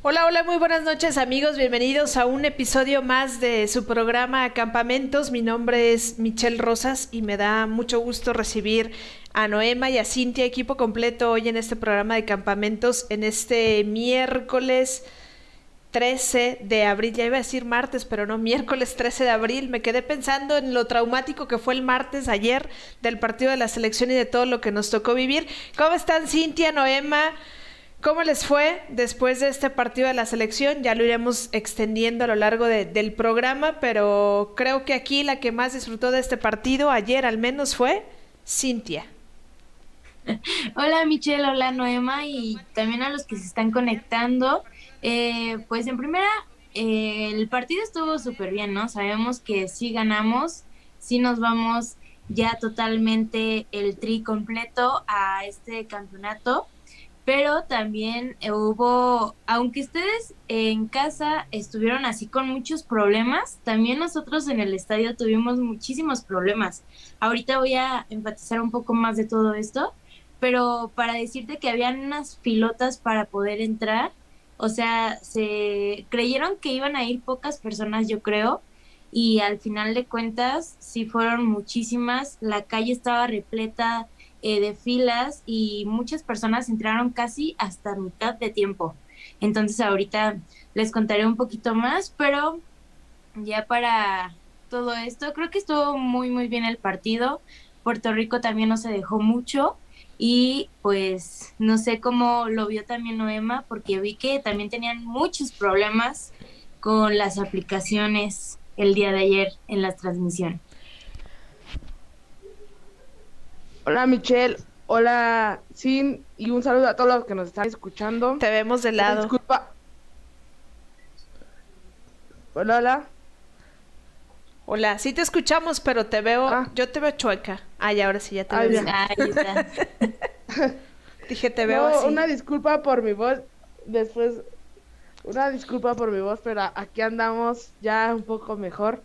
Hola, hola, muy buenas noches amigos, bienvenidos a un episodio más de su programa Campamentos. Mi nombre es Michelle Rosas y me da mucho gusto recibir a Noema y a Cintia, equipo completo hoy en este programa de Campamentos, en este miércoles 13 de abril, ya iba a decir martes, pero no, miércoles 13 de abril. Me quedé pensando en lo traumático que fue el martes ayer del partido de la selección y de todo lo que nos tocó vivir. ¿Cómo están Cintia, Noema? ¿Cómo les fue después de este partido de la selección? Ya lo iremos extendiendo a lo largo del programa, pero creo que aquí la que más disfrutó de este partido, ayer al menos, fue Cintia. Hola Michelle, hola Noema y también a los que se están conectando. Eh, pues en primera, eh, el partido estuvo súper bien, ¿no? Sabemos que si ganamos, si nos vamos ya totalmente el tri completo a este campeonato pero también eh, hubo, aunque ustedes en casa estuvieron así con muchos problemas, también nosotros en el estadio tuvimos muchísimos problemas. Ahorita voy a enfatizar un poco más de todo esto, pero para decirte que habían unas pilotas para poder entrar, o sea, se creyeron que iban a ir pocas personas, yo creo, y al final de cuentas sí fueron muchísimas, la calle estaba repleta eh, de filas y muchas personas entraron casi hasta mitad de tiempo. Entonces ahorita les contaré un poquito más, pero ya para todo esto, creo que estuvo muy muy bien el partido. Puerto Rico también no se dejó mucho y pues no sé cómo lo vio también Noema porque vi que también tenían muchos problemas con las aplicaciones el día de ayer en la transmisión. Hola Michelle, hola Sin y un saludo a todos los que nos están escuchando. Te vemos de lado. Disculpa. Hola, hola. Hola, sí te escuchamos, pero te veo, ah. yo te veo chueca. Ay, ahora sí ya te veo. Dije, te veo así. Una disculpa por mi voz, después, una disculpa por mi voz, pero aquí andamos ya un poco mejor.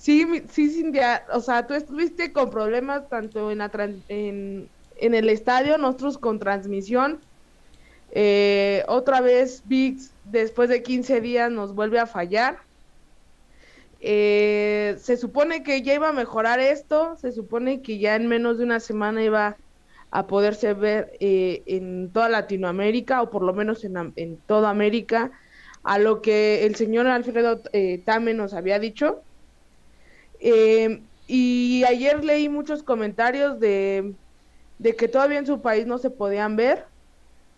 Sí, sí, Cintia, o sea, tú estuviste con problemas tanto en, la en, el estadio, nosotros con transmisión. Eh, otra vez VIX, después de 15 días, nos vuelve a fallar. Eh, se supone que ya iba a mejorar esto, se supone que ya en menos de una semana iba a poderse ver eh, en toda Latinoamérica, o por lo menos en, en, toda América, a lo que el señor Alfredo Tame nos había dicho eh, y ayer leí muchos comentarios de, que todavía en su país no se podían ver.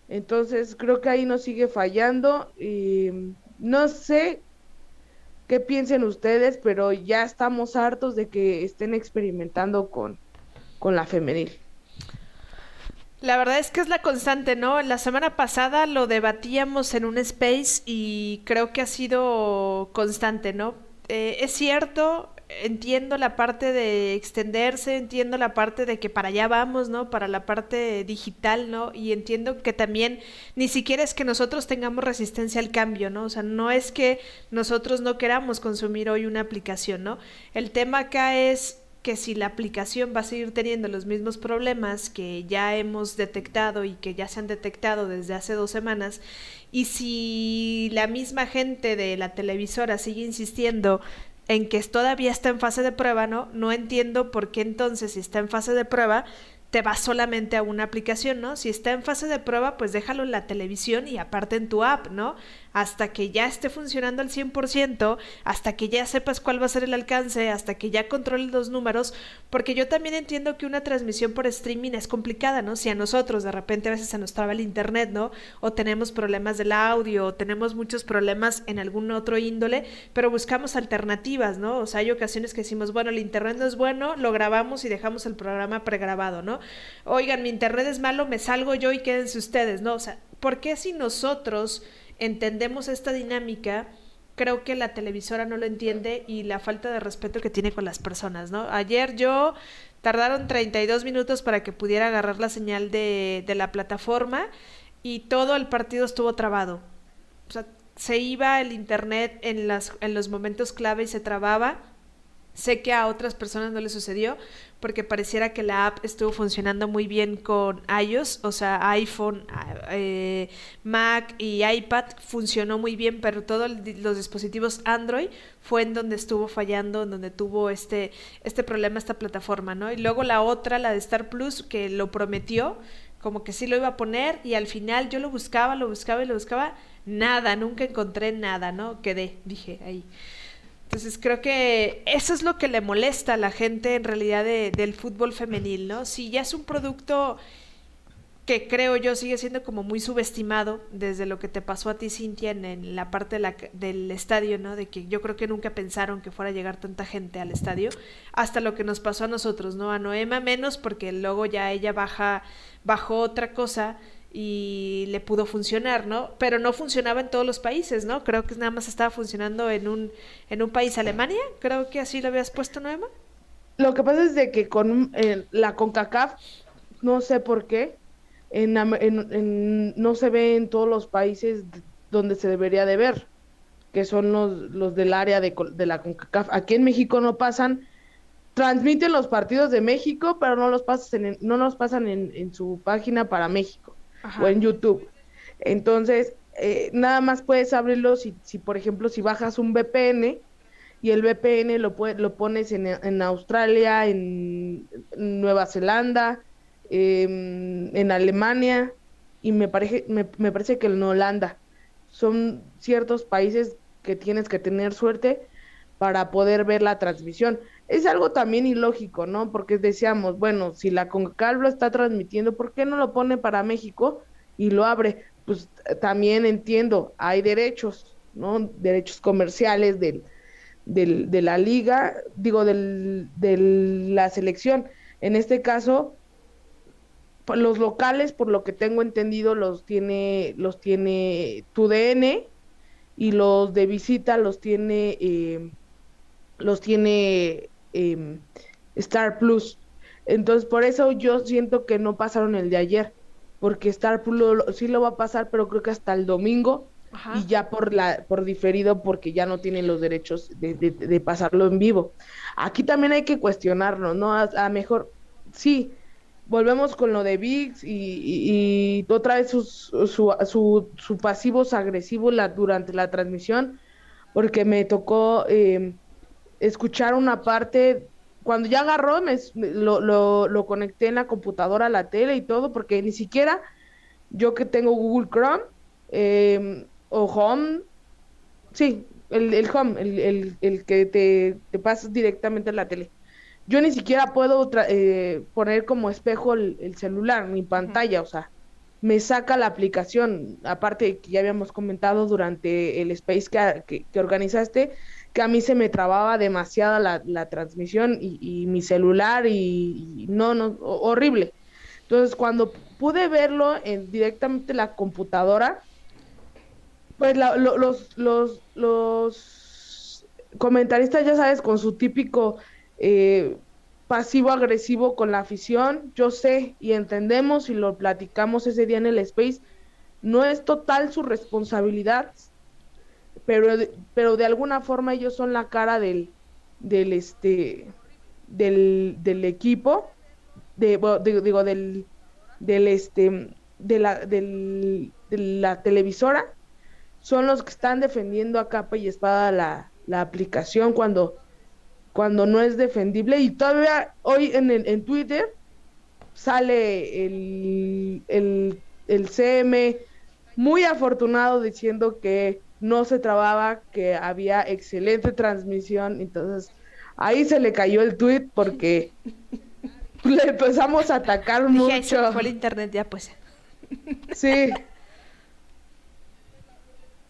Entonces creo que ahí nos sigue fallando. Y no sé qué piensen ustedes, pero ya estamos hartos de que estén experimentando con, con la femenil. La verdad es que es la constante, ¿no? La semana pasada lo debatíamos en un space y creo que ha sido constante, ¿no? Eh, es cierto, entiendo la parte de extenderse, entiendo la parte de que para allá vamos, ¿no? Para la parte digital, ¿no? Y entiendo que también ni siquiera es que nosotros tengamos resistencia al cambio, ¿no? O sea, no es que nosotros no queramos consumir hoy una aplicación, ¿no? El tema acá es que si la aplicación va a seguir teniendo los mismos problemas que ya hemos detectado y que ya se han detectado desde hace dos semanas, y si la misma gente de la televisora sigue insistiendo en que todavía está en fase de prueba, ¿no? No entiendo por qué entonces si está en fase de prueba te va solamente a una aplicación, ¿no? Si está en fase de prueba, pues déjalo en la televisión y aparte en tu app, ¿no? hasta que ya esté funcionando al 100%, hasta que ya sepas cuál va a ser el alcance, hasta que ya controles los números, porque yo también entiendo que una transmisión por streaming es complicada, ¿no? Si a nosotros de repente a veces se nos traba el internet, ¿no? O tenemos problemas del audio, o tenemos muchos problemas en algún otro índole, pero buscamos alternativas, ¿no? O sea, hay ocasiones que decimos, bueno, el internet no es bueno, lo grabamos y dejamos el programa pregrabado, ¿no? Oigan, mi internet es malo, me salgo yo y quédense ustedes, ¿no? O sea, ¿por qué si nosotros entendemos esta dinámica, creo que la televisora no lo entiende y la falta de respeto que tiene con las personas, ¿no? Ayer yo tardaron 32 minutos para que pudiera agarrar la señal de, de la plataforma y todo el partido estuvo trabado. O sea, se iba el internet en, las, en los momentos clave y se trababa. Sé que a otras personas no les sucedió porque pareciera que la app estuvo funcionando muy bien con iOS, o sea, iPhone, eh, Mac y iPad funcionó muy bien, pero todos los dispositivos Android fue en donde estuvo fallando, en donde tuvo este, este problema esta plataforma, ¿no? Y luego la otra, la de Star Plus, que lo prometió, como que sí lo iba a poner y al final yo lo buscaba, lo buscaba y lo buscaba, nada, nunca encontré nada, ¿no? Quedé, dije ahí. Entonces creo que eso es lo que le molesta a la gente en realidad del fútbol femenil, ¿no? Si ya es un producto que creo yo sigue siendo como muy subestimado desde lo que te pasó a ti, Cintia, en, la parte del estadio, ¿no? De que yo creo que nunca pensaron que fuera a llegar tanta gente al estadio, hasta lo que nos pasó a nosotros, ¿no? A Noema menos, porque luego ya ella baja, bajó otra cosa y le pudo funcionar, ¿no? Pero no funcionaba en todos los países, ¿no? Creo que nada más estaba funcionando en un, en un país, Alemania, creo que así lo habías puesto, Noema. Lo que pasa es de que con eh, la CONCACAF, no sé por qué, en, no se ve en todos los países donde se debería de ver, que son los, los del área de, de la CONCACAF. Aquí en México no pasan, transmiten los partidos de México, pero no los pasan no los pasan en su página para México o en YouTube. Entonces, eh, nada más puedes abrirlo si, si, por ejemplo, si bajas un VPN y el VPN lo, lo pones en, en Australia, en Nueva Zelanda, em, en Alemania y me parece, me, me parece que en Holanda. Son ciertos países que tienes que tener suerte para poder ver la transmisión. Es algo también ilógico, ¿no? Porque decíamos, bueno, si la CONCACAF lo está transmitiendo, ¿por qué no lo pone para México y lo abre? Pues también entiendo, hay derechos, ¿no? Derechos comerciales del, del, de la liga, digo, del, de la selección. En este caso, los locales, por lo que tengo entendido, los tiene, los tiene TUDN y los de visita los tiene, eh, los tiene Em, Star Plus. Entonces, por eso yo siento que no pasaron el de ayer, porque Star Plus sí lo va a pasar, pero creo que hasta el domingo y ya por la por diferido porque ya no tienen los derechos de, pasarlo en vivo. Aquí también hay que cuestionarnos, ¿no? A, mejor, sí, volvemos con lo de VIX y, otra vez su, su, su, pasivo agresivo la, durante la transmisión, porque me tocó... Eh, escuchar una parte, cuando ya agarró, me, lo, lo, conecté en la computadora a la tele y todo, porque ni siquiera yo que tengo Google Chrome em, o Home, sí, el, el Home, el, el, que te, te pasas directamente a la tele. Yo ni siquiera puedo eh, poner como espejo el, celular, mi pantalla, o sea, me saca la aplicación, aparte que ya habíamos comentado durante el space que, que organizaste, que a mí se me trababa demasiado la, transmisión y, mi celular y, no, no, horrible. Entonces cuando pude verlo en directamente la computadora, pues los, los, los comentaristas, ya sabes, con su típico eh, pasivo-agresivo con la afición, yo sé y entendemos y lo platicamos ese día en el Space, no es total su responsabilidad, pero pero de alguna forma ellos son la cara del del este del, del equipo de, digo, del del este de la del, de la televisora. Son los que están defendiendo a capa y espada la, la aplicación cuando cuando no es defendible. Y todavía hoy en, el, en Twitter sale el, el, el CM muy afortunado diciendo que no se trababa, que había excelente transmisión, entonces ahí se le cayó el tweet porque le empezamos a atacar mucho. fue el internet ya pues. Sí.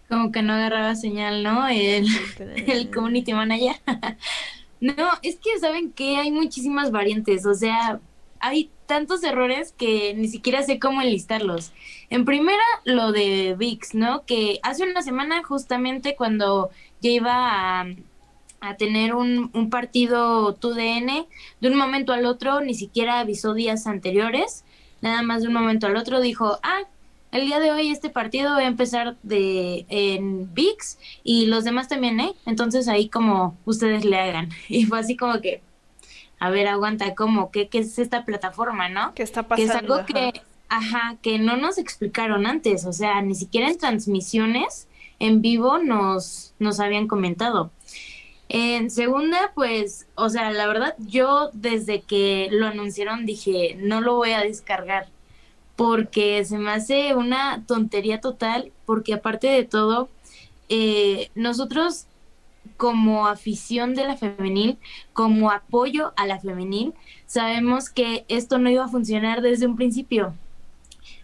Como que no agarraba señal, ¿no? El, el community manager. no, es que saben que hay muchísimas variantes, o sea, hay tantos errores que ni siquiera sé cómo enlistarlos. En primera, lo de VIX, ¿no? Que hace una semana, justamente cuando ya iba a, tener un, un partido TUDN, de un momento al otro, ni siquiera avisó días anteriores, nada más de un momento al otro dijo, ah, el día de hoy este partido va a empezar de en VIX y los demás también, ¿eh? Entonces ahí como ustedes le hagan. Y fue así como que, a ver, aguanta, ¿cómo? ¿Qué, qué es esta plataforma, no? ¿Qué está pasando? Que es algo que, ajá, que no nos explicaron antes, o sea, ni siquiera en transmisiones en vivo nos, nos habían comentado. En segunda, pues, o sea, la verdad, yo desde que lo anunciaron dije, no lo voy a descargar, porque se me hace una tontería total, porque aparte de todo, eh, nosotros como afición de la femenil, como apoyo a la femenil, sabemos que esto no iba a funcionar desde un principio.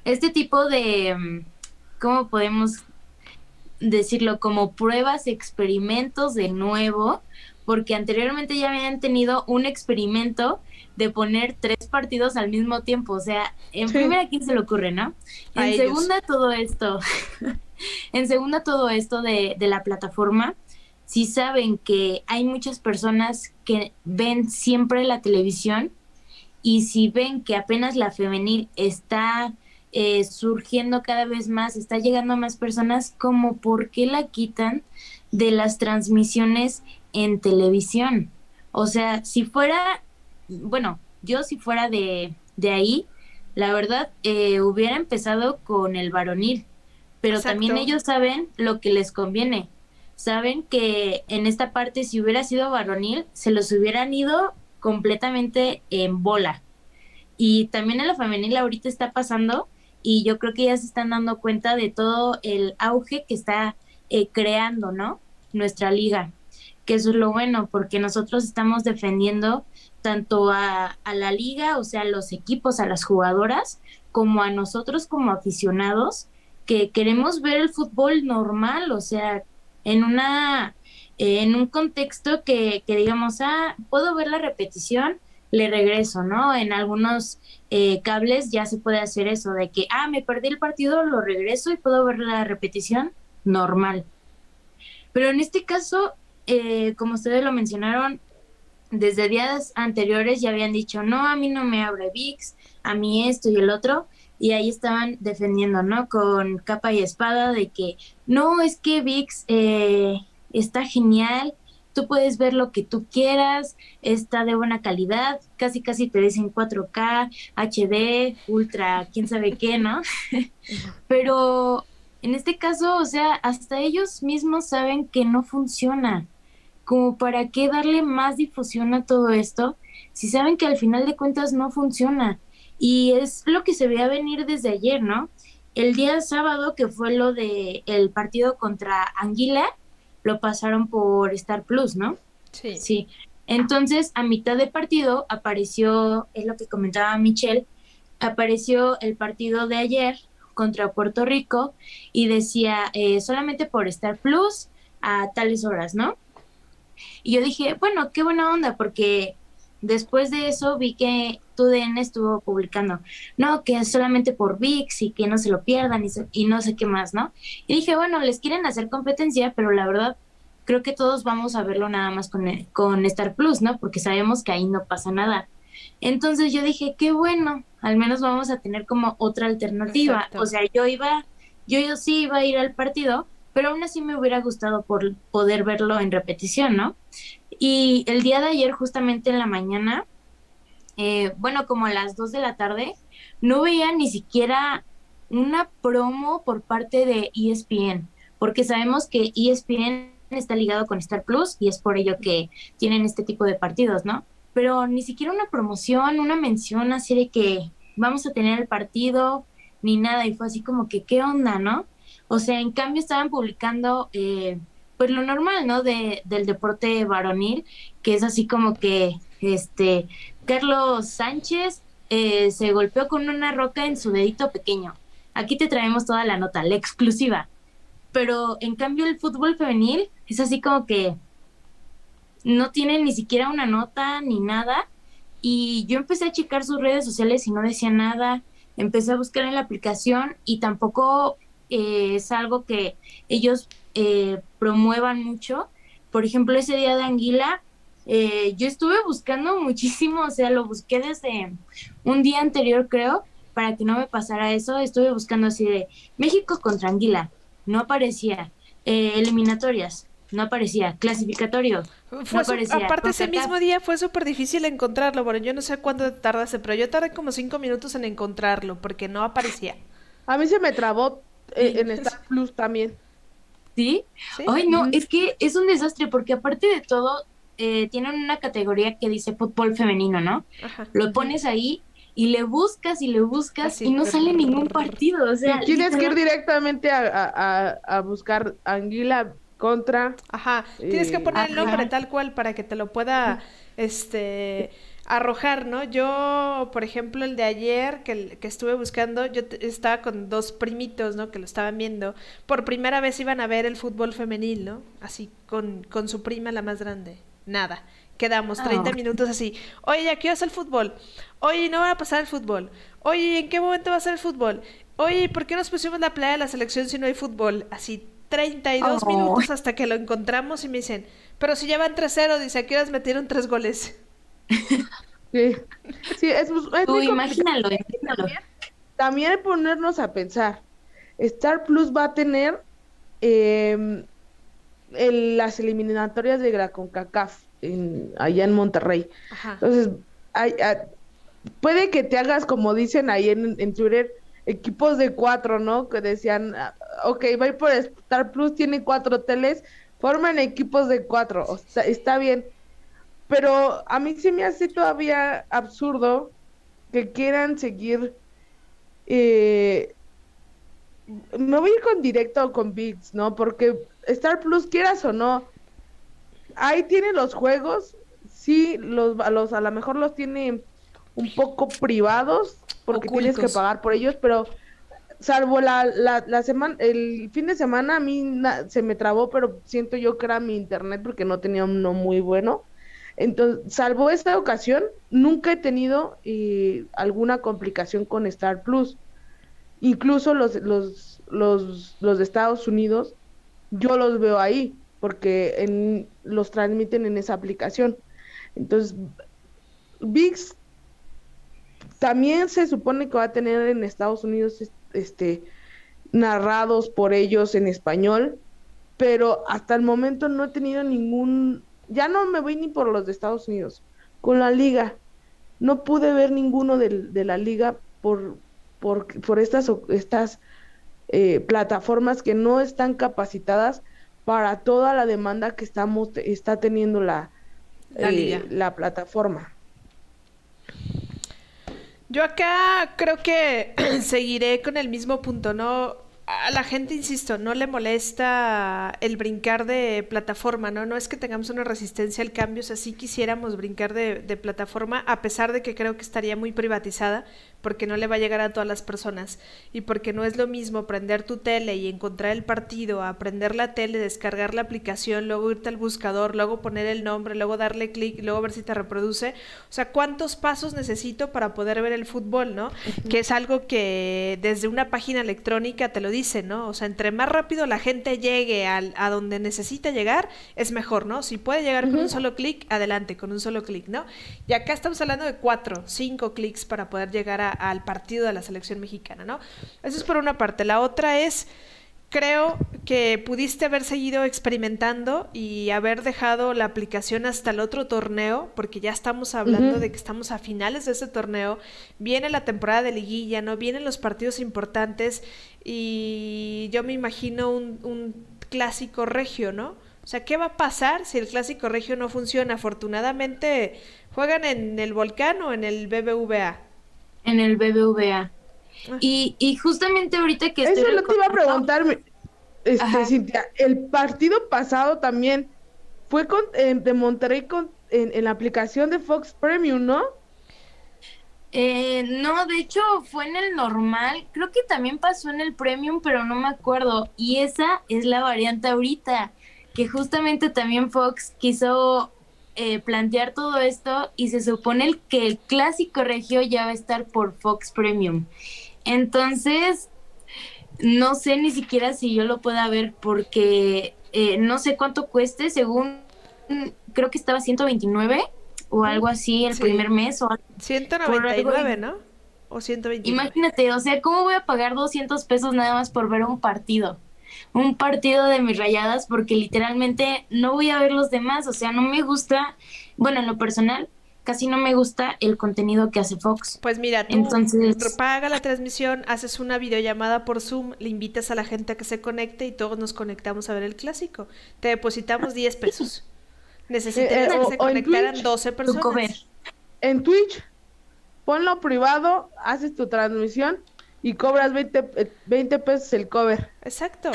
Este tipo de, mm, ¿cómo podemos decirlo? Como pruebas, experimentos de nuevo, porque anteriormente ya habían tenido un experimento de poner tres partidos al mismo tiempo. O sea, en primera, ¿quién se le ocurre, no? En segunda, todo esto. en segunda, todo esto de, de la plataforma. Si saben que hay muchas personas que ven siempre la televisión y si ven que apenas la femenil está eh, surgiendo cada vez más, está llegando a más personas, como por qué la quitan de las transmisiones en televisión. O sea, si fuera bueno, yo si fuera de, de ahí, la verdad, eh, hubiera empezado con el varonil, pero también ellos saben lo que les conviene. Saben que en esta parte, si hubiera sido varonil, se los hubieran ido completamente en bola. Y también en la femenil ahorita está pasando y yo creo que ya se están dando cuenta de todo el auge que está eh, creando, ¿no? Nuestra liga. Que eso es lo bueno, porque nosotros estamos defendiendo tanto a, la liga, o sea, a los equipos, a las jugadoras, como a nosotros como aficionados, que queremos ver el fútbol normal, o sea, en una en un contexto que, que digamos, ah, puedo ver la repetición, le regreso, ¿no? En algunos eh, cables ya se puede hacer eso, de que, ah, me perdí el partido, lo regreso y puedo ver la repetición normal. Pero en este caso, eh, como ustedes lo mencionaron, desde días anteriores ya habían dicho, no, a mí no me abre VIX, a mí esto y el otro, y ahí estaban defendiendo, ¿no? Con capa y espada de que, no, es que VIX eh, está genial, tú puedes ver lo que tú quieras, está de buena calidad, casi casi te dicen 4K, HD, ultra, quién sabe qué, ¿no? Pero en este caso, o sea, hasta ellos mismos saben que no funciona como para qué darle más difusión a todo esto si saben que al final de cuentas no funciona. Y es lo que se veía venir desde ayer, ¿no? El día sábado, que fue lo de el partido contra Anguila, lo pasaron por Star Plus, ¿no? Sí. Sí. Entonces, a mitad de partido apareció, es lo que comentaba Michelle, apareció el partido de ayer contra Puerto Rico y decía eh, solamente por Star Plus a tales horas, ¿no? Y yo dije, bueno, qué buena onda, porque después de eso vi que TUDN estuvo publicando, no, que es solamente por VIX y que no se lo pierdan y, no sé qué más, ¿no? Y dije, bueno, les quieren hacer competencia, pero la verdad creo que todos vamos a verlo nada más con, con Star Plus, ¿no? Porque sabemos que ahí no pasa nada. Entonces yo dije, qué bueno, al menos vamos a tener como otra alternativa. O sea, yo iba, yo, yo sí iba a ir al partido, pero aún así me hubiera gustado por poder verlo en repetición, ¿no? Y el día de ayer, justamente en la mañana, eh, bueno, como a las 2 de la tarde, no veía ni siquiera una promo por parte de ESPN, porque sabemos que ESPN está ligado con Star Plus y es por ello que tienen este tipo de partidos, ¿no? Pero ni siquiera una promoción, una mención así de que vamos a tener el partido, ni nada, y fue así como que, ¿qué onda, no? O sea, en cambio estaban publicando eh, pues lo normal, ¿no? De, del deporte varonil, que es así como que este Carlos Sánchez eh, se golpeó con una roca en su dedito pequeño. Aquí te traemos toda la nota, la exclusiva. Pero en cambio el fútbol femenil es así como que no tiene ni siquiera una nota ni nada. Y yo empecé a checar sus redes sociales y no decía nada. Empecé a buscar en la aplicación y tampoco eh, es algo que ellos eh, promuevan mucho. Por ejemplo, ese día de Anguila, eh, yo estuve buscando muchísimo, o sea, lo busqué desde un día anterior, creo, para que no me pasara eso, estuve buscando así de México contra Anguila, no aparecía, eh, eliminatorias, no aparecía, clasificatorio, no aparecía. Aparte ese mismo día fue súper difícil encontrarlo, bueno, yo no sé cuánto tardaste, pero yo tardé como cinco minutos en encontrarlo porque no aparecía. A mí se me trabó eh, en Star Plus también. ¿Sí? Ay, no, es que es un desastre porque aparte de todo, eh, tienen una categoría que dice fútbol femenino, ¿no? Lo pones ahí y le buscas y le buscas y no sale ningún partido. O sea, tienes que ir directamente a, buscar Anguila contra. Ajá, tienes que eh, poner el nombre tal cual para que te lo pueda este arrojar, ¿no? Yo, por ejemplo, el de ayer que, que estuve buscando, yo estaba con dos primitos, ¿no? Que lo estaban viendo. Por primera vez iban a ver el fútbol femenil, ¿no? Así, con, con su prima, la más grande. Nada. Quedamos 30 minutos así. Oye, ¿ya qué el fútbol? Oye, ¿no va a pasar el fútbol? Oye, ¿en qué momento va a ser el fútbol? Oye, ¿por qué nos pusimos la playa de la selección si no hay fútbol? Así, 32 minutos hasta que lo encontramos y me dicen, pero si ya van 3-0, dice, ¿a qué horas metieron tres goles? Sí, sí es, Tú imagínalo, También ponernos a pensar, Star Plus va a tener em, las eliminatorias de la CONCACAF en, allá en Monterrey. Entonces, hay, puede que te hagas, como dicen ahí en, Twitter, equipos de cuatro, ¿no? Que decían, ah, ok, va por Star Plus, tiene cuatro teles, forman equipos de cuatro, o sea, está bien pero a mí sí me hace todavía absurdo que quieran seguir. Eh, me voy a ir con directo o con Bits, ¿no? Porque Star Plus, quieras o no, ahí tiene los juegos. Sí, los, a, los, a lo mejor los tiene un poco privados porque tienes que pagar por ellos, pero salvo la, la, la semana, el fin de semana a mí se me trabó, pero siento yo que era mi internet porque no tenía uno muy bueno. Entonces, salvo esta ocasión, nunca he tenido eh, alguna complicación con Star Plus. Incluso los, los, los, los de Estados Unidos, yo los veo ahí, porque en, los transmiten en esa aplicación. Entonces, VIX también se supone que va a tener en Estados Unidos este narrados por ellos en español, pero hasta el momento no he tenido ningún ya no me voy ni por los de Estados Unidos, con la liga. No pude ver ninguno de, la liga por, por, por estas, estas eh, plataformas que no están capacitadas para toda la demanda que estamos está teniendo la, la, eh, la plataforma. Yo acá creo que seguiré con el mismo punto, ¿no? a la gente, insisto, no le molesta el brincar de plataforma, ¿no? No es que tengamos una resistencia al cambio, o sea, sí quisiéramos brincar de, de, plataforma, a pesar de que creo que estaría muy privatizada, porque no le va a llegar a todas las personas y porque no es lo mismo prender tu tele y encontrar el partido, aprender la tele, descargar la aplicación, luego irte al buscador, luego poner el nombre, luego darle clic, luego ver si te reproduce. O sea, ¿cuántos pasos necesito para poder ver el fútbol, no? Que es algo que desde una página electrónica te lo dice, ¿no? O sea, entre más rápido la gente llegue al, a donde necesita llegar, es mejor, ¿no? Si puede llegar con un solo clic, adelante, con un solo clic, ¿no? Y acá estamos hablando de cuatro, cinco clics para poder llegar a al partido de la selección mexicana, ¿no? Eso es por una parte. La otra es, creo que pudiste haber seguido experimentando y haber dejado la aplicación hasta el otro torneo, porque ya estamos hablando de que estamos a finales de ese torneo, viene la temporada de liguilla, ¿no? Vienen los partidos importantes y yo me imagino un, un clásico regio, ¿no? O sea, ¿qué va a pasar si el clásico regio no funciona? Afortunadamente, ¿juegan en el Volcán o en el BBVA? En el BBVA. Ah. Y, y justamente ahorita que Eso lo te iba a preguntar, este, Cintia, el partido pasado también fue con, de Monterrey con, en, la aplicación de Fox Premium, ¿no? Eh, no, de hecho fue en el normal, creo que también pasó en el premium, pero no me acuerdo. Y esa es la variante ahorita, que justamente también Fox quiso eh, plantear todo esto y se supone que el clásico regio ya va a estar por Fox Premium. Entonces, no sé ni siquiera si yo lo pueda ver porque eh, no sé cuánto cueste, según creo que estaba 129 o algo así el primer mes. O 199, ¿no? ¿O 120? Imagínate, o sea, ¿cómo voy a pagar 200 pesos nada más por ver un partido? Un partido de mis rayadas porque literalmente no voy a ver los demás, o sea, no me gusta, bueno, en lo personal, casi no me gusta el contenido que hace Fox. Pues mira, tú Entonces... paga la transmisión, haces una videollamada por Zoom, le invitas a la gente a que se conecte y todos nos conectamos a ver el clásico. Te depositamos 10 pesos. Necesitamos eh, que se conectaran 12 personas. En Twitch, ponlo privado, haces tu transmisión y cobras 20, 20 eh, pesos el cover. Exacto.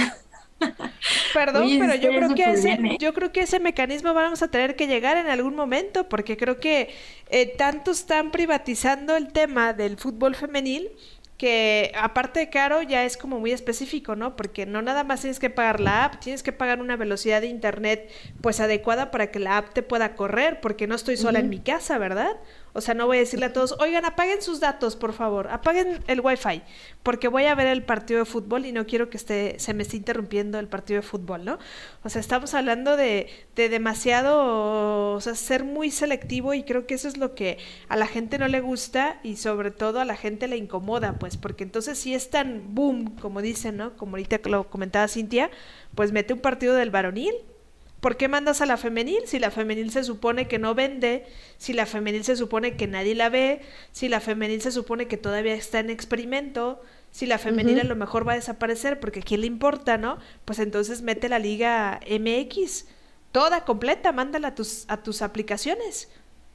Perdón, pero yo creo que ese, ¿eh? yo creo que ese mecanismo vamos a tener que llegar en algún momento, porque creo que eh, tanto están privatizando el tema del fútbol femenil que aparte de caro ya es como muy específico, ¿no? Porque no nada más tienes que pagar la app, tienes que pagar una velocidad de internet pues adecuada para que la app te pueda correr, porque no estoy sola en mi casa, ¿verdad? O sea, no voy a decirle a todos, oigan, apaguen sus datos, por favor, apaguen el wifi, porque voy a ver el partido de fútbol y no quiero que esté, se me esté interrumpiendo el partido de fútbol, ¿no? O sea, estamos hablando de, de demasiado, o sea, ser muy selectivo y creo que eso es lo que a la gente no le gusta y sobre todo a la gente le incomoda, pues, porque entonces si es tan boom, como dicen, ¿no? Como ahorita lo comentaba Cintia, pues mete un partido del varonil ¿Por qué mandas a la femenil? Si la femenil se supone que no vende, si la femenil se supone que nadie la ve, si la femenil se supone que todavía está en experimento, si la femenil a lo mejor va a desaparecer porque a quién le importa, ¿no? Pues entonces mete la liga MX, toda completa, mándala a tus, a tus aplicaciones.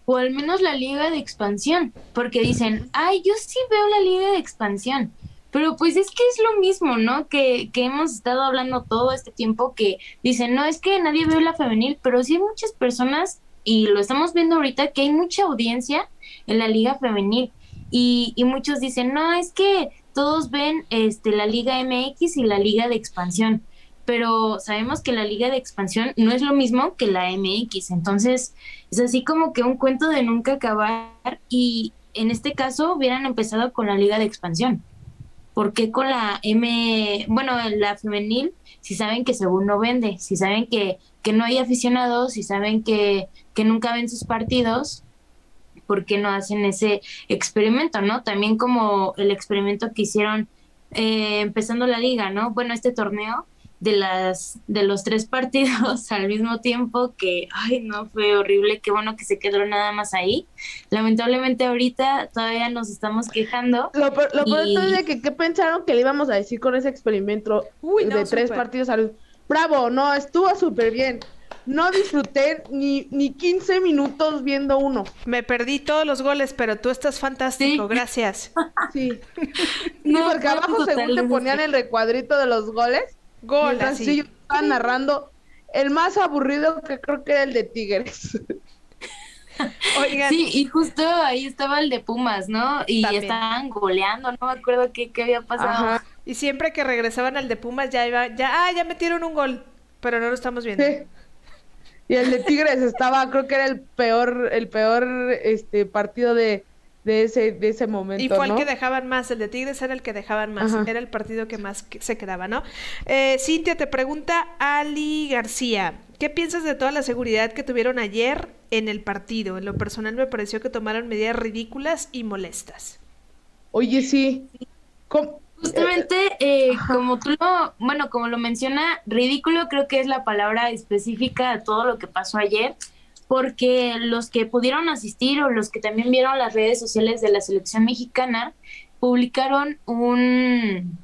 O al menos la liga de expansión, porque dicen, ay, yo sí veo la liga de expansión. Pero pues es que es lo mismo, ¿no? Que, que hemos estado hablando todo este tiempo que dicen, no, es que nadie ve la femenil, pero sí hay muchas personas, y lo estamos viendo ahorita, que hay mucha audiencia en la liga femenil. Y, y muchos dicen, no, es que todos ven este, la liga MX y la liga de expansión, pero sabemos que la liga de expansión no es lo mismo que la MX, entonces es así como que un cuento de nunca acabar y en este caso hubieran empezado con la liga de expansión. ¿Por qué con la M, bueno, la femenil, si saben que según no vende, si saben que, que no hay aficionados, si saben que, que nunca ven sus partidos, ¿por qué no hacen ese experimento, no? También como el experimento que hicieron eh, empezando la liga, ¿no? Bueno, este torneo, de las de los tres partidos al mismo tiempo que ay no fue horrible qué bueno que se quedó nada más ahí lamentablemente ahorita todavía nos estamos quejando lo, lo es de que qué pensaron que le íbamos a decir con ese experimento de tres partidos al bravo no estuvo súper bien no disfruté ni, ni 15 minutos viendo uno. Me perdí todos los goles, pero tú estás fantástico, gracias. Sí. no, porque abajo según te ponían el recuadrito de los goles Gol, así. yo estaba narrando el más aburrido que creo que era el de Tigres. Oigan. Sí, y justo ahí estaba el de Pumas, ¿no? Y estaban goleando, no me acuerdo qué, qué había pasado. Y siempre que regresaban al de Pumas ya iba, ya, ah, ya metieron un gol, pero no lo estamos viendo. Sí. Y el de Tigres estaba, creo que era el peor, el peor este partido de, de ese, de ese momento. Y fue el que dejaban más, el de Tigres era el que dejaban más, era el partido que más se quedaba, ¿no? Eh, Cintia te pregunta Ali García, ¿qué piensas de toda la seguridad que tuvieron ayer en el partido? En lo personal me pareció que tomaron medidas ridículas y molestas. Oye, sí. Justamente, eh, como tú lo, bueno, como lo menciona, ridículo creo que es la palabra específica de todo lo que pasó ayer porque los que pudieron asistir o los que también vieron las redes sociales de la selección mexicana publicaron un,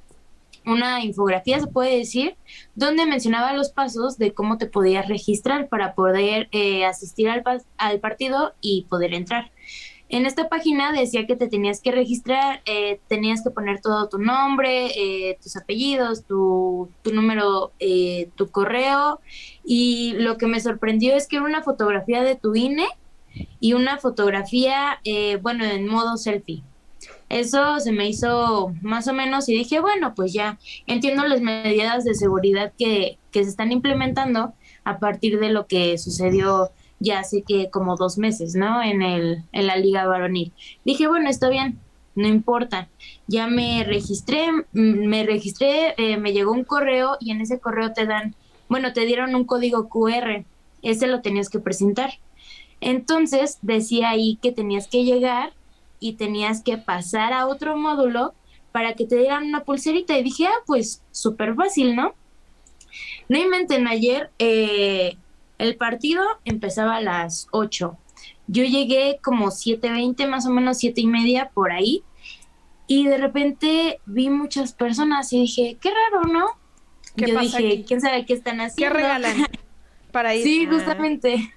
una infografía, se puede decir, donde mencionaba los pasos de cómo te podías registrar para poder eh, asistir al, al partido y poder entrar. En esta página decía que te tenías que registrar, eh, tenías que poner todo tu nombre, eh, tus apellidos, tu, tu número, eh, tu correo. Y lo que me sorprendió es que era una fotografía de tu INE y una fotografía, bueno, en modo selfie. Eso se me hizo más o menos y dije, bueno, pues ya entiendo las medidas de seguridad que, que se están implementando a partir de lo que sucedió ya hace que como dos meses, ¿no? En, el, en la liga varonil. Dije, bueno, está bien, no importa. Ya me registré, me registré, eh, me llegó un correo y en ese correo te dan, bueno, te dieron un código QR, ese lo tenías que presentar. Entonces decía ahí que tenías que llegar y tenías que pasar a otro módulo para que te dieran una pulserita. Y dije, ah, pues súper fácil, ¿no? No inventen, ayer eh, el partido empezaba a las 8. Yo llegué como 7.20, más o menos 7 y media por ahí. Y de repente vi muchas personas y dije, qué raro, ¿no? Yo dije, ¿quién sabe qué están haciendo? ¿Qué regalan? Para ir. Sí, justamente.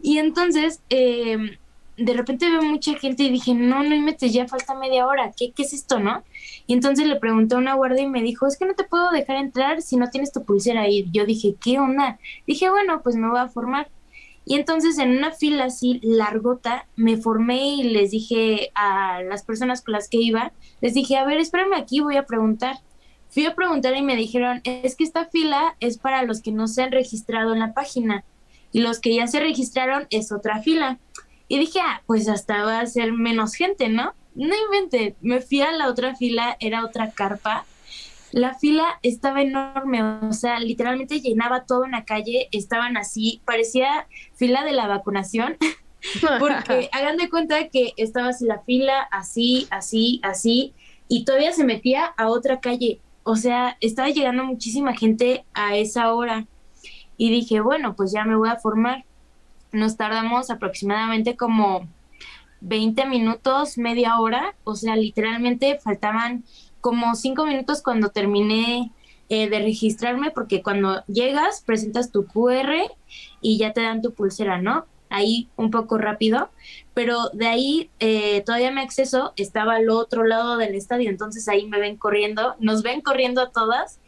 Y entonces, eh, de repente veo mucha gente y dije, no, no metes, ya falta media hora, ¿Qué, ¿qué es esto, no? Y entonces le pregunté a una guardia y me dijo, es que no te puedo dejar entrar si no tienes tu pulsera ahí. Yo dije, ¿qué onda? Dije, bueno, pues me voy a formar. Y entonces en una fila así largota me formé y les dije a las personas con las que iba, les dije, a ver, espérame aquí, voy a preguntar. Fui a preguntar y me dijeron, es que esta fila es para los que no se han registrado en la página y los que ya se registraron es otra fila. Y dije, ah, pues hasta va a ser menos gente, ¿no? No inventé, me fui a la otra fila, era otra carpa. La fila estaba enorme, o sea, literalmente llenaba toda una calle, estaban así, parecía fila de la vacunación, porque hagan de cuenta que estaba así la fila, así, así, así, y todavía se metía a otra calle. O sea, estaba llegando muchísima gente a esa hora. Y dije, bueno, pues ya me voy a formar nos tardamos aproximadamente como 20 minutos, media hora, o sea, literalmente faltaban como 5 minutos cuando terminé eh, de registrarme, porque cuando llegas presentas tu QR y ya te dan tu pulsera, ¿no? Ahí un poco rápido, pero de ahí eh, todavía me acceso, estaba al otro lado del estadio, entonces ahí me ven corriendo, nos ven corriendo a todas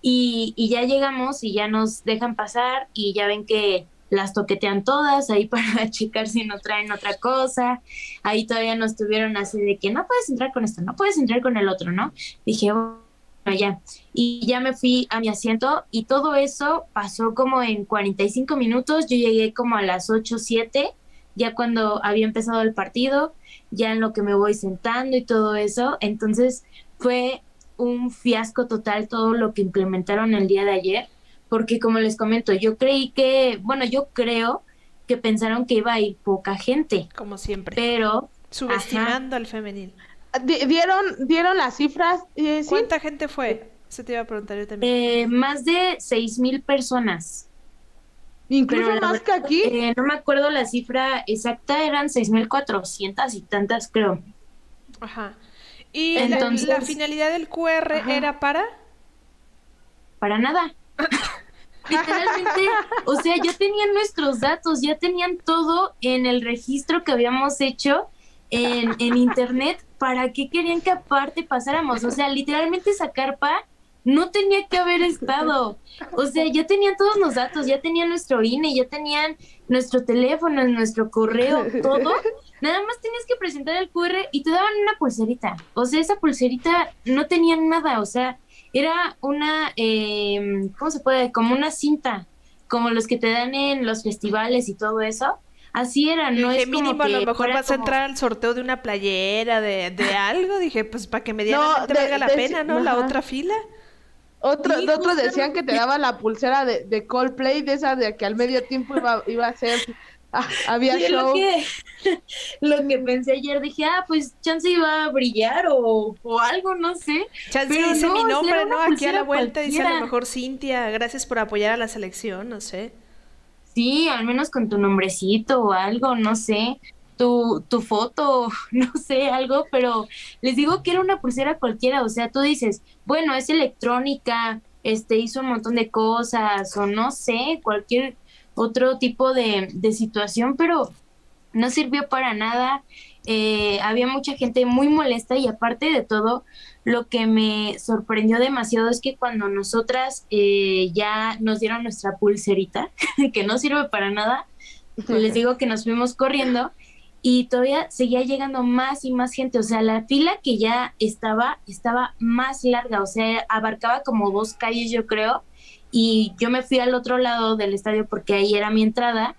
y ya llegamos y ya nos dejan pasar y ya ven que las toquetean todas ahí para checar si no traen otra cosa. Ahí todavía nos tuvieron así de que no puedes entrar con esto, no puedes entrar con el otro, ¿no? Dije, bueno, ya. Y ya me fui a mi asiento y todo eso pasó como en 45 minutos. Yo llegué como a las 8, 7, ya cuando había empezado el partido, ya en lo que me voy sentando y todo eso. Entonces fue un fiasco total todo lo que implementaron el día de ayer porque como les comento, yo creí que, bueno, yo creo que pensaron que iba a ir poca gente. Como siempre. Pero... Subestimando al femenil. ¿Dieron, dieron las cifras? Eh, ¿Cuánta gente fue? Se te iba a preguntar yo también. Eh, más de seis mil personas. Incluso más que aquí. Eh, no me acuerdo la cifra exacta, eran seis mil cuatrocientas y tantas, creo. Ajá. ¿Y Entonces, la, finalidad del QR era para? Para nada. Literalmente, o sea, ya tenían nuestros datos, ya tenían todo en el registro que habíamos hecho en, en internet. ¿Para qué querían que aparte pasáramos? O sea, literalmente esa carpa no tenía que haber estado. O sea, ya tenían todos los datos, ya tenían nuestro INE, ya tenían nuestro teléfono, nuestro correo, todo. Nada más tenías que presentar el QR y te daban una pulserita. O sea, esa pulserita no tenía nada, o sea, era una, eh, ¿cómo se puede? Como una cinta, como los que te dan en los festivales y todo eso. Así era, no dije, es mínimo, a lo mejor vas a entrar al sorteo de una playera, de, de algo. Dije, pues para que medianamente no, valga la pena, ¿no? La otra fila. Otro, otros decían que te daba la pulsera de, de Coldplay, de esa de que al medio tiempo iba, iba a ser Ah, había Lo que, lo que pensé ayer, dije, ah, pues chance iba a brillar o, o algo, no sé. Chance dice mi nombre, ¿no? Aquí a la vuelta dice a lo mejor Cintia, gracias por apoyar a la selección, no sé. Sí, al menos con tu nombrecito o algo, no sé. Tu, tu foto, no sé, algo, pero les digo que era una pulsera cualquiera, o sea, tú dices, bueno, es electrónica, este hizo un montón de cosas, o no sé, cualquier otro tipo de, situación, pero no sirvió para nada. Eh, había mucha gente muy molesta y aparte de todo, lo que me sorprendió demasiado es que cuando nosotras eh, ya nos dieron nuestra pulserita, que no sirve para nada, les digo que nos fuimos corriendo y todavía seguía llegando más y más gente, o sea, la fila que ya estaba, estaba más larga, o sea, abarcaba como dos calles yo creo, y yo me fui al otro lado del estadio porque ahí era mi entrada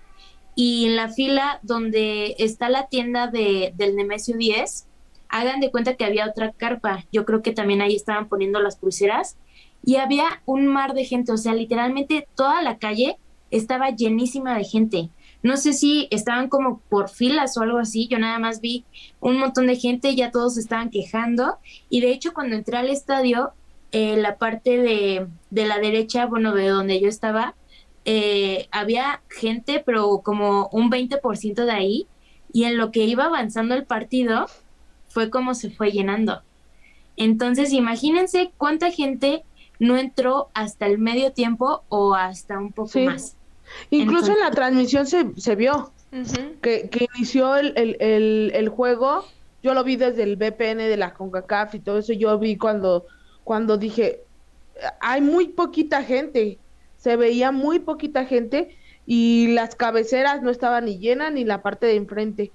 y en la fila donde está la tienda de, del Nemesio 10, hagan de cuenta que había otra carpa, yo creo que también ahí estaban poniendo las pulseras y había un mar de gente, o sea, literalmente toda la calle estaba llenísima de gente, no sé si estaban como por filas o algo así, yo nada más vi un montón de gente, ya todos estaban quejando y de hecho cuando entré al estadio, eh, la parte de, de, la derecha, bueno, de donde yo estaba, eh, había gente, pero como un 20% de ahí y en lo que iba avanzando el partido fue como se fue llenando. Entonces, imagínense cuánta gente no entró hasta el medio tiempo o hasta un poco más. Incluso en la transmisión se, se vio que, que, inició el, el, el, juego. Yo lo vi desde el VPN de la CONCACAF y todo eso. Yo vi cuando, cuando dije, hay muy poquita gente. Se veía muy poquita gente y las cabeceras no estaban ni llenas ni la parte de enfrente.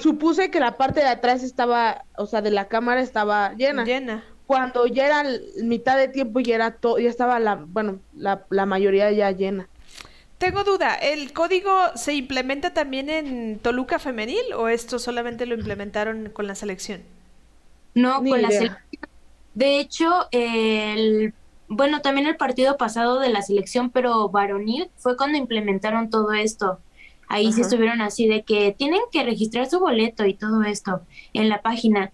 Supuse que la parte de atrás estaba, o sea, de la cámara estaba llena. Llena. Cuando ya era mitad de tiempo ya era todo, ya estaba la, bueno, la, la mayoría ya llena. Tengo duda, ¿el código se implementa también en Toluca femenil o esto solamente lo implementaron con la selección? No, con la selección. De hecho, el bueno, también el partido pasado de la selección, pero varonil, fue cuando implementaron todo esto. Ahí sí estuvieron así de que tienen que registrar su boleto y todo esto en la página.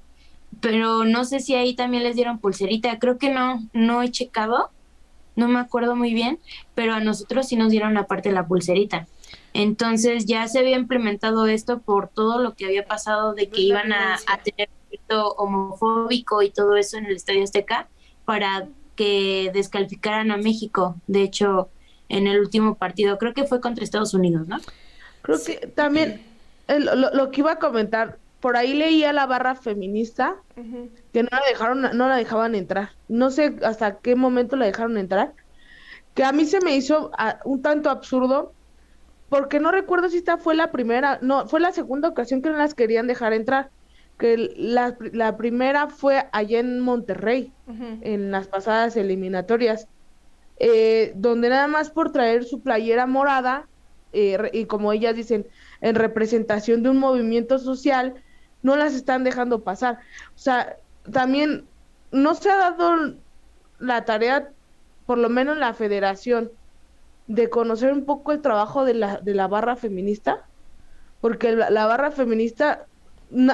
Pero no sé si ahí también les dieron pulserita. Creo que no, no he checado. No me acuerdo muy bien, pero a nosotros sí nos dieron aparte la pulserita. Entonces ya se había implementado esto por todo lo que había pasado de que iban a, a tener homofóbico y todo eso en el Estadio Azteca para que descalificaran a México. De hecho, en el último partido, creo que fue contra Estados Unidos, ¿no? Creo que también lo, que iba a comentar, por ahí leía la barra feminista que no la dejaron, no la dejaban entrar. No sé hasta qué momento la dejaron entrar. Que a mí se me hizo ah, un tanto absurdo, porque no recuerdo si esta fue la primera, no, fue la segunda ocasión que no las querían dejar entrar que la, la primera fue allá en Monterrey, en las pasadas eliminatorias, eh, donde nada más por traer su playera morada, eh, y como ellas dicen, en representación de un movimiento social, no las están dejando pasar. O sea, también no se ha dado la tarea, por lo menos la federación, de conocer un poco el trabajo de la, de la barra feminista, porque la barra feminista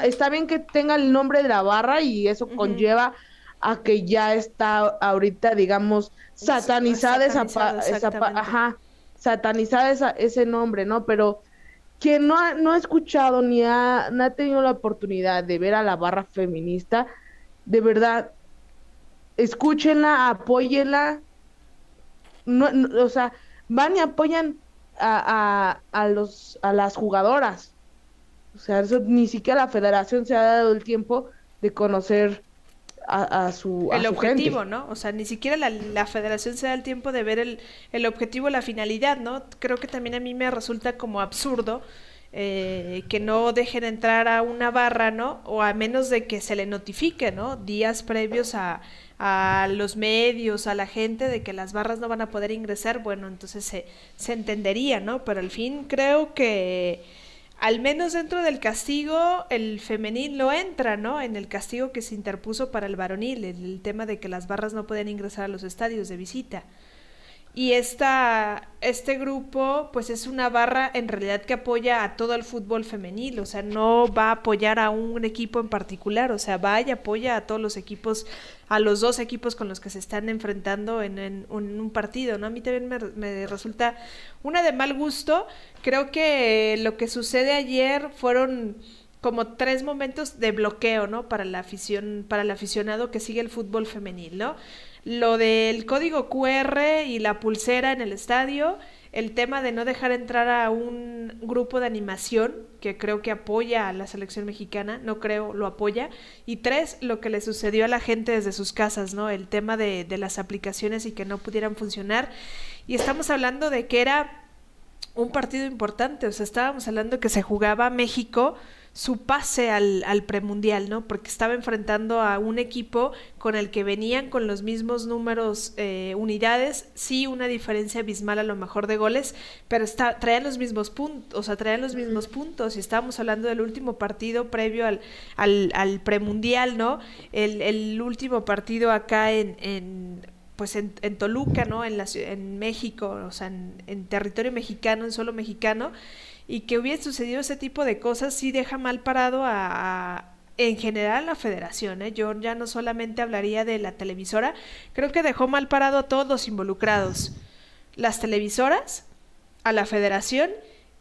está bien que tenga el nombre de la barra y eso conlleva a que ya está ahorita, digamos, satanizada esa, ajá, satanizada esa, ese nombre, ¿no? Pero quien no ha, no ha escuchado ni ha, no ha tenido la oportunidad de ver a la barra feminista, de verdad, escúchenla, apóyenla, no, o sea, van y apoyan a, a, a, los, a las jugadoras, o sea, eso, ni siquiera la federación se ha dado el tiempo de conocer a, su el objetivo, ¿no? O sea, ni siquiera la, federación se da el tiempo de ver el, el, objetivo, la finalidad, ¿no? Creo que también a mí me resulta como absurdo eh, que no dejen entrar a una barra, ¿no? O a menos de que se le notifique, ¿no? Días previos a, a los medios, a la gente de que las barras no van a poder ingresar, bueno, entonces se, se entendería, ¿no? Pero al fin creo que al menos dentro del castigo, el femenil lo entra, ¿no? En el castigo que se interpuso para el varonil, el, tema de que las barras no pueden ingresar a los estadios de visita. Y esta, este grupo, pues es una barra en realidad que apoya a todo el fútbol femenil, o sea, no va a apoyar a un equipo en particular, o sea, va y apoya a todos los equipos, a los dos equipos con los que se están enfrentando en, un partido, ¿no? A mí también me, me, resulta una de mal gusto, creo que lo que sucede ayer fueron como tres momentos de bloqueo, ¿no? Para la afición, para el aficionado que sigue el fútbol femenil, ¿no? Lo del código QR y la pulsera en el estadio, el tema de no dejar entrar a un grupo de animación que creo que apoya a la selección mexicana, no creo, lo apoya, y tres, lo que le sucedió a la gente desde sus casas, ¿no? El tema de, de las aplicaciones y que no pudieran funcionar. Y estamos hablando de que era un partido importante, o sea, estábamos hablando que se jugaba México su pase al, al premundial, ¿no? Porque estaba enfrentando a un equipo con el que venían con los mismos números, eh, unidades, sí una diferencia abismal a lo mejor de goles, pero está, traían los mismos puntos, o sea, traían los mismos puntos, y estábamos hablando del último partido previo al, al, al premundial, ¿no? El, el último partido acá en, en pues en, Toluca, ¿no? En, la, en México, o sea, en, territorio mexicano, en solo mexicano, y que hubiera sucedido ese tipo de cosas, sí deja mal parado a, en general la federación. ¿eh? Yo ya no solamente hablaría de la televisora, creo que dejó mal parado a todos los involucrados. Las televisoras, a la federación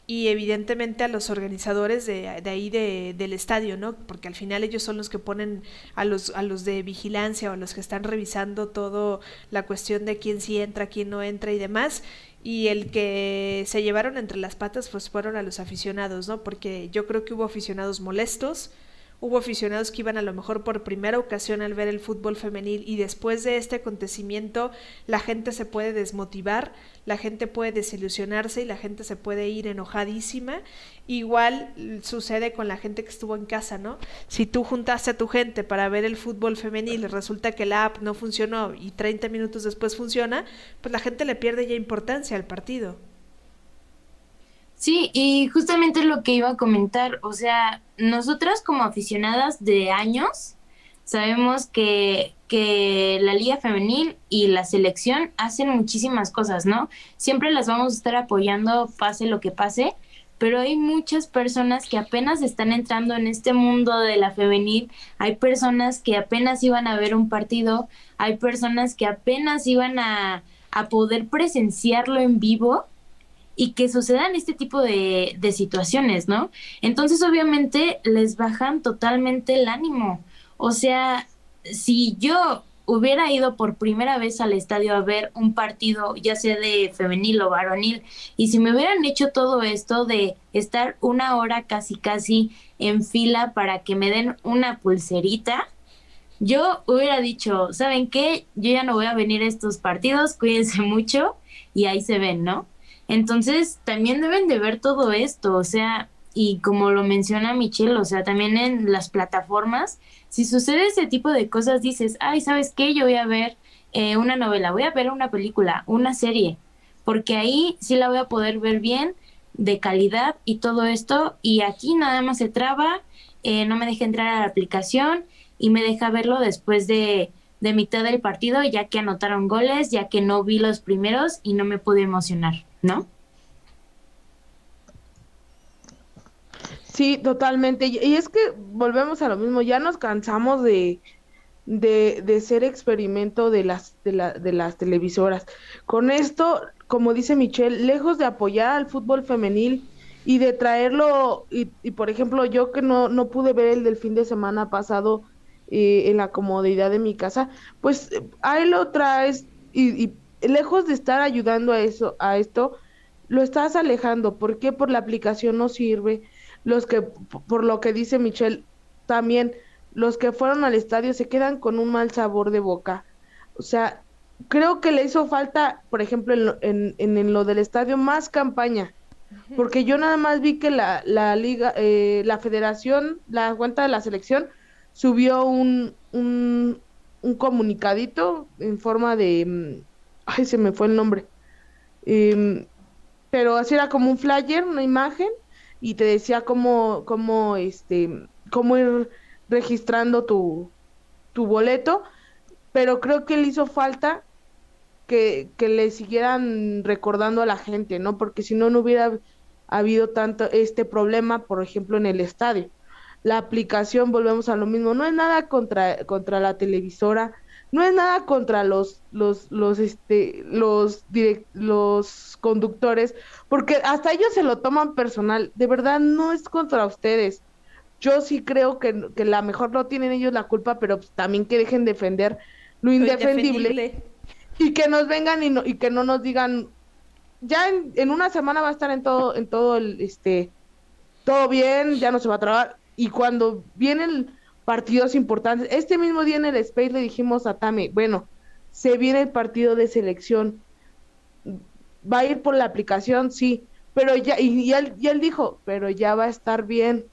y evidentemente a los organizadores de, ahí del estadio, ¿no? Porque al final ellos son los que ponen a los, a los de vigilancia o a los que están revisando todo la cuestión de quién sí entra, quién no entra y demás. Y el que se llevaron entre las patas pues fueron a los aficionados, ¿no? Porque yo creo que hubo aficionados molestos, Hubo aficionados que iban a lo mejor por primera ocasión al ver el fútbol femenil y después de este acontecimiento la gente se puede desmotivar, la gente puede desilusionarse y la gente se puede ir enojadísima. Igual sucede con la gente que estuvo en casa, ¿no? Si tú juntaste a tu gente para ver el fútbol femenil resulta que la app no funcionó y 30 minutos después funciona, pues la gente le pierde ya importancia al partido. Sí, y justamente lo que iba a comentar, o sea, nosotras como aficionadas de años, sabemos que, que la liga femenil y la selección hacen muchísimas cosas, ¿no? Siempre las vamos a estar apoyando, pase lo que pase, pero hay muchas personas que apenas están entrando en este mundo de la femenil, hay personas que apenas iban a ver un partido, hay personas que apenas iban a, a poder presenciarlo en vivo y que sucedan este tipo de, de situaciones, ¿no? Entonces obviamente les bajan totalmente el ánimo. O sea, si yo hubiera ido por primera vez al estadio a ver un partido, ya sea de femenil o varonil, y si me hubieran hecho todo esto de estar una hora casi casi en fila para que me den una pulserita, yo hubiera dicho, ¿saben qué? Yo ya no voy a venir a estos partidos, cuídense mucho y ahí se ven, ¿no? Entonces, también deben de ver todo esto, o sea, y como lo menciona Michelle, o sea, también en las plataformas, si sucede ese tipo de cosas, dices, ay, ¿sabes qué? Yo voy a ver eh, una novela, voy a ver una película, una serie, porque ahí sí la voy a poder ver bien, de calidad y todo esto, y aquí nada más se traba, eh, no me deja entrar a la aplicación y me deja verlo después de, de mitad del partido, ya que anotaron goles, ya que no vi los primeros y no me pude emocionar. ¿No? Sí, totalmente. Y es que volvemos a lo mismo, ya nos cansamos de, de, de ser experimento de las, de, la, de las televisoras. Con esto, como dice Michelle, lejos de apoyar al fútbol femenil y de traerlo, y, por ejemplo, yo que no, no pude ver el del fin de semana pasado eh, en la comodidad de mi casa, pues ahí lo traes y, y lejos de estar ayudando a eso, a esto, lo estás alejando. ¿Por qué? Por la aplicación no sirve. Los que, por lo que dice Michelle, también los que fueron al estadio se quedan con un mal sabor de boca. O sea, creo que le hizo falta, por ejemplo, en, en, en, lo del estadio, más campaña. Porque yo nada más vi que la, la liga, eh, la federación, la cuenta de la selección, subió un, un, un comunicadito en forma de, mm, ay, se me fue el nombre. Em, pero así era como un flyer, una imagen, y te decía cómo, cómo, este, cómo ir registrando tu, tu boleto, pero creo que le hizo falta que, que le siguieran recordando a la gente, ¿no? Porque si no, no hubiera habido tanto este problema, por ejemplo, en el estadio. La aplicación, volvemos a lo mismo, no es nada contra, contra la televisora, no es nada contra los los los este los los conductores porque hasta ellos se lo toman personal. De verdad no es contra ustedes. Yo sí creo que, que la mejor no tienen ellos la culpa pero pues también que dejen defender lo, indefendible, y que nos vengan y, no, y que no nos digan ya en, en, una semana va a estar en todo en todo el este todo bien ya no se va a trabar. Y cuando vienen partidos importantes. Este mismo día en el Space le dijimos a Tami, bueno, se viene el partido de selección, va a ir por la aplicación, sí, pero ya, y, él, dijo, pero ya va a estar bien,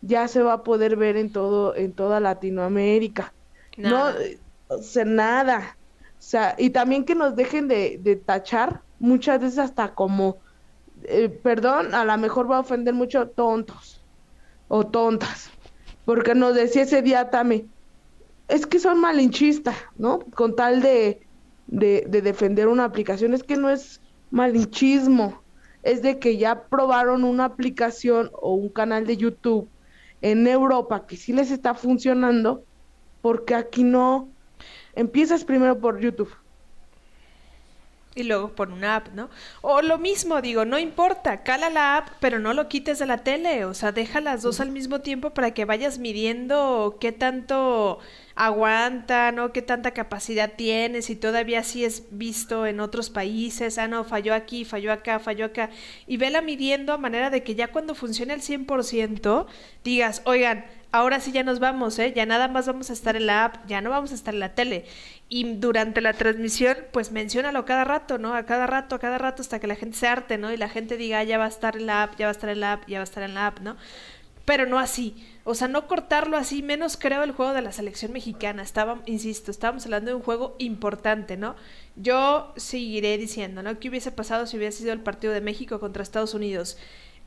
ya se va a poder ver en todo, en toda Latinoamérica. No, o sea, nada. O sea, y también que nos dejen de, de tachar, muchas veces hasta como, eh, perdón, a lo mejor va a ofender mucho tontos o tontas porque nos decía ese día Tame, es que son malinchistas, ¿no? Con tal de, de, de defender una aplicación, es que no es malinchismo, es de que ya probaron una aplicación o un canal de YouTube en Europa que sí les está funcionando, porque aquí no. Empiezas primero por YouTube y luego por una app, ¿no? O lo mismo, digo, no importa, cala la app, pero no lo quites de la tele, o sea, deja las dos al mismo tiempo para que vayas midiendo qué tanto aguanta, ¿no? Qué tanta capacidad tienes y todavía sí es visto en otros países, ah, no, falló aquí, falló acá, falló acá, y vela midiendo a manera de que ya cuando funcione al 100% digas, oigan, ahora sí ya nos vamos, ¿eh? Ya nada más vamos a estar en la app, ya no vamos a estar en la tele. Y durante la transmisión, pues menciónalo cada rato, ¿no? A cada rato, a cada rato, hasta que la gente se arte, ¿no? Y la gente diga, ah, ya va a estar en la app, ya va a estar en la app, ya va a estar en la app, ¿no? Pero no así. O sea, no cortarlo así, menos creo el juego de la selección mexicana. Estaba, insisto, estábamos hablando de un juego importante, ¿no? Yo seguiré diciendo, ¿no? ¿Qué hubiese pasado si hubiese sido el partido de México contra Estados Unidos?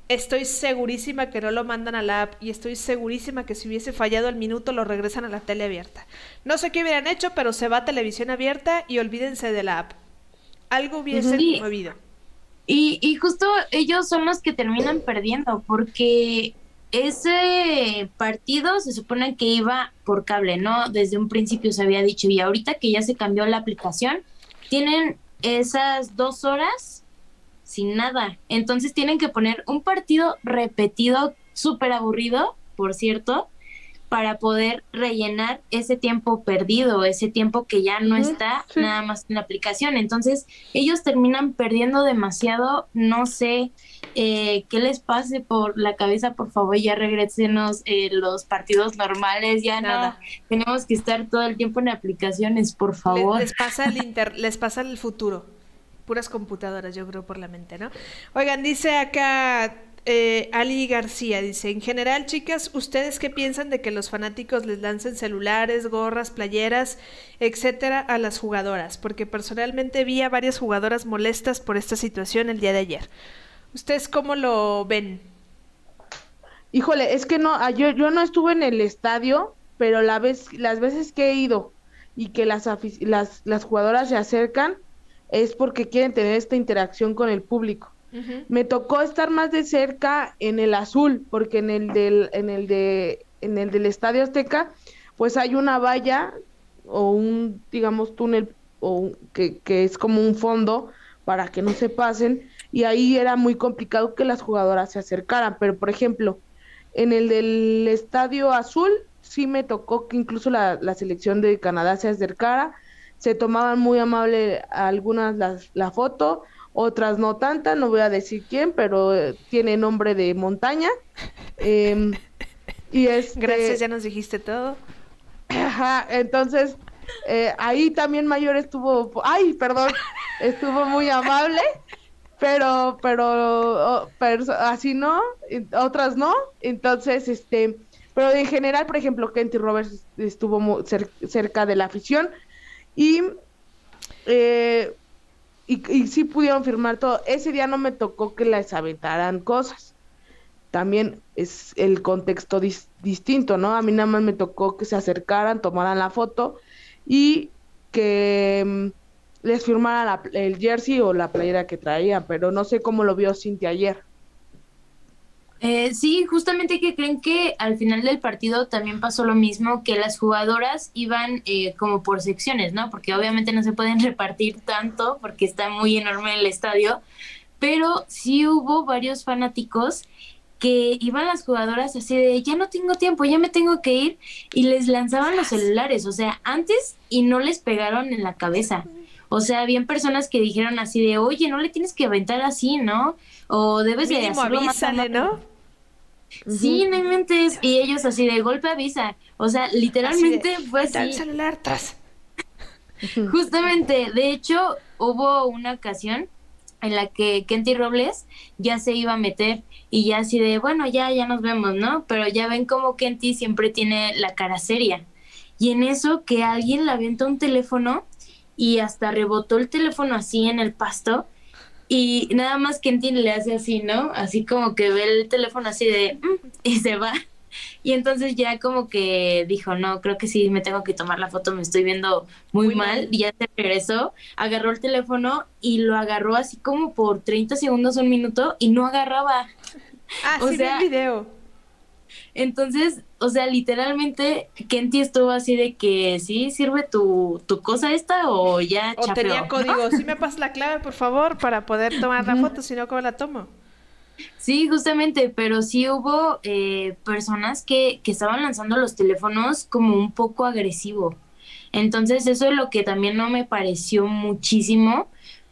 Estoy segurísima que no lo mandan a la app y estoy segurísima que si hubiese fallado el minuto lo regresan a la tele abierta. No sé qué hubieran hecho, pero se va a televisión abierta y olvídense de la app. Algo hubiese movido. Y, y justo ellos son los que terminan perdiendo porque ese partido se supone que iba por cable, ¿no? Desde un principio se había dicho y ahorita que ya se cambió la aplicación, tienen esas dos horas sin nada. Entonces tienen que poner un partido repetido, súper aburrido, por cierto, para poder rellenar ese tiempo perdido, ese tiempo que ya no está nada más en la aplicación. Entonces ellos terminan perdiendo demasiado, no sé eh, qué les pase por la cabeza, por favor, ya regresenos eh, los partidos normales, ya nada. tenemos que estar todo el tiempo en aplicaciones, por favor. Les, pasa el inter les pasa el futuro puras computadoras, yo creo, por la mente, ¿no? Oigan, dice acá eh, Ali García, dice, en general, chicas, ¿ustedes qué piensan de que los fanáticos les lancen celulares, gorras, playeras, etcétera, a las jugadoras? Porque personalmente vi a varias jugadoras molestas por esta situación el día de ayer. ¿Ustedes cómo lo ven? Híjole, es que no, ah, yo, yo no estuve en el estadio, pero la vez, las veces que he ido y que las, las, las jugadoras se acercan, es porque quieren tener esta interacción con el público. Me tocó estar más de cerca en el azul, porque en el del, en el de, en el del Estadio Azteca, pues hay una valla o un, digamos, túnel o que, que es como un fondo para que no se pasen, y ahí era muy complicado que las jugadoras se acercaran, pero por ejemplo, en el del Estadio Azul sí me tocó que incluso la, la selección de Canadá se acercara, se tomaban muy amable algunas las, la foto, otras no tantas, no voy a decir quién, pero eh, tiene nombre de montaña. Em, y es Gracias, ya nos dijiste todo. Ajá, entonces eh, ahí también Mayor estuvo, ay, perdón, estuvo muy amable, pero, pero, pero así no, otras no, entonces, este, pero en general, por ejemplo, Kenty Roberts estuvo muy cerca de la afición, y, eh, y, sí pudieron firmar todo. Ese día no me tocó que les aventaran cosas. También es el contexto distinto, ¿no? A mí nada más me tocó que se acercaran, tomaran la foto y que mm, les firmaran el jersey o la playera que traían, pero no sé cómo lo vio Cintia ayer. Eh, sí, justamente que creen que al final del partido también pasó lo mismo, que las jugadoras iban eh, como por secciones, ¿no? Porque obviamente no se pueden repartir tanto porque está muy enorme el estadio, pero sí hubo varios fanáticos que iban las jugadoras así de ya no tengo tiempo, ya me tengo que ir y les lanzaban los celulares, o sea, antes y no les pegaron en la cabeza. O sea, habían personas que dijeron así de, oye, no le tienes que aventar así, ¿no? O debes de hacerlo avísale, ¿no? Sí, no inventes. Y ellos así de golpe avisa. O sea, literalmente fue así. El celular tras. Justamente, de hecho, hubo una ocasión en la que Kenty Robles ya se iba a meter y ya así de, bueno, ya, ya nos vemos, ¿no? Pero ya ven como Kenty siempre tiene la cara seria. Y en eso que alguien le aventó un teléfono y hasta rebotó el teléfono así en el pasto y nada más Kentin le hace así, ¿no? Así como que ve el teléfono así de mm", y se va. Y entonces ya como que dijo, no, creo que sí, me tengo que tomar la foto, me estoy viendo muy, mal. Y ya se regresó, agarró el teléfono y lo agarró así como por 30 segundos, un minuto, y no agarraba. Ah, sí, sea, el video. Entonces, o sea, literalmente Kenty estuvo así de que sí sirve tu, tu cosa esta o ya O tenía código, sí me pasas la clave, por favor, para poder tomar la foto, si no, ¿cómo la tomo? Sí, justamente, pero sí hubo eh, personas que, que estaban lanzando los teléfonos como un poco agresivo. Entonces, eso es lo que también no me pareció muchísimo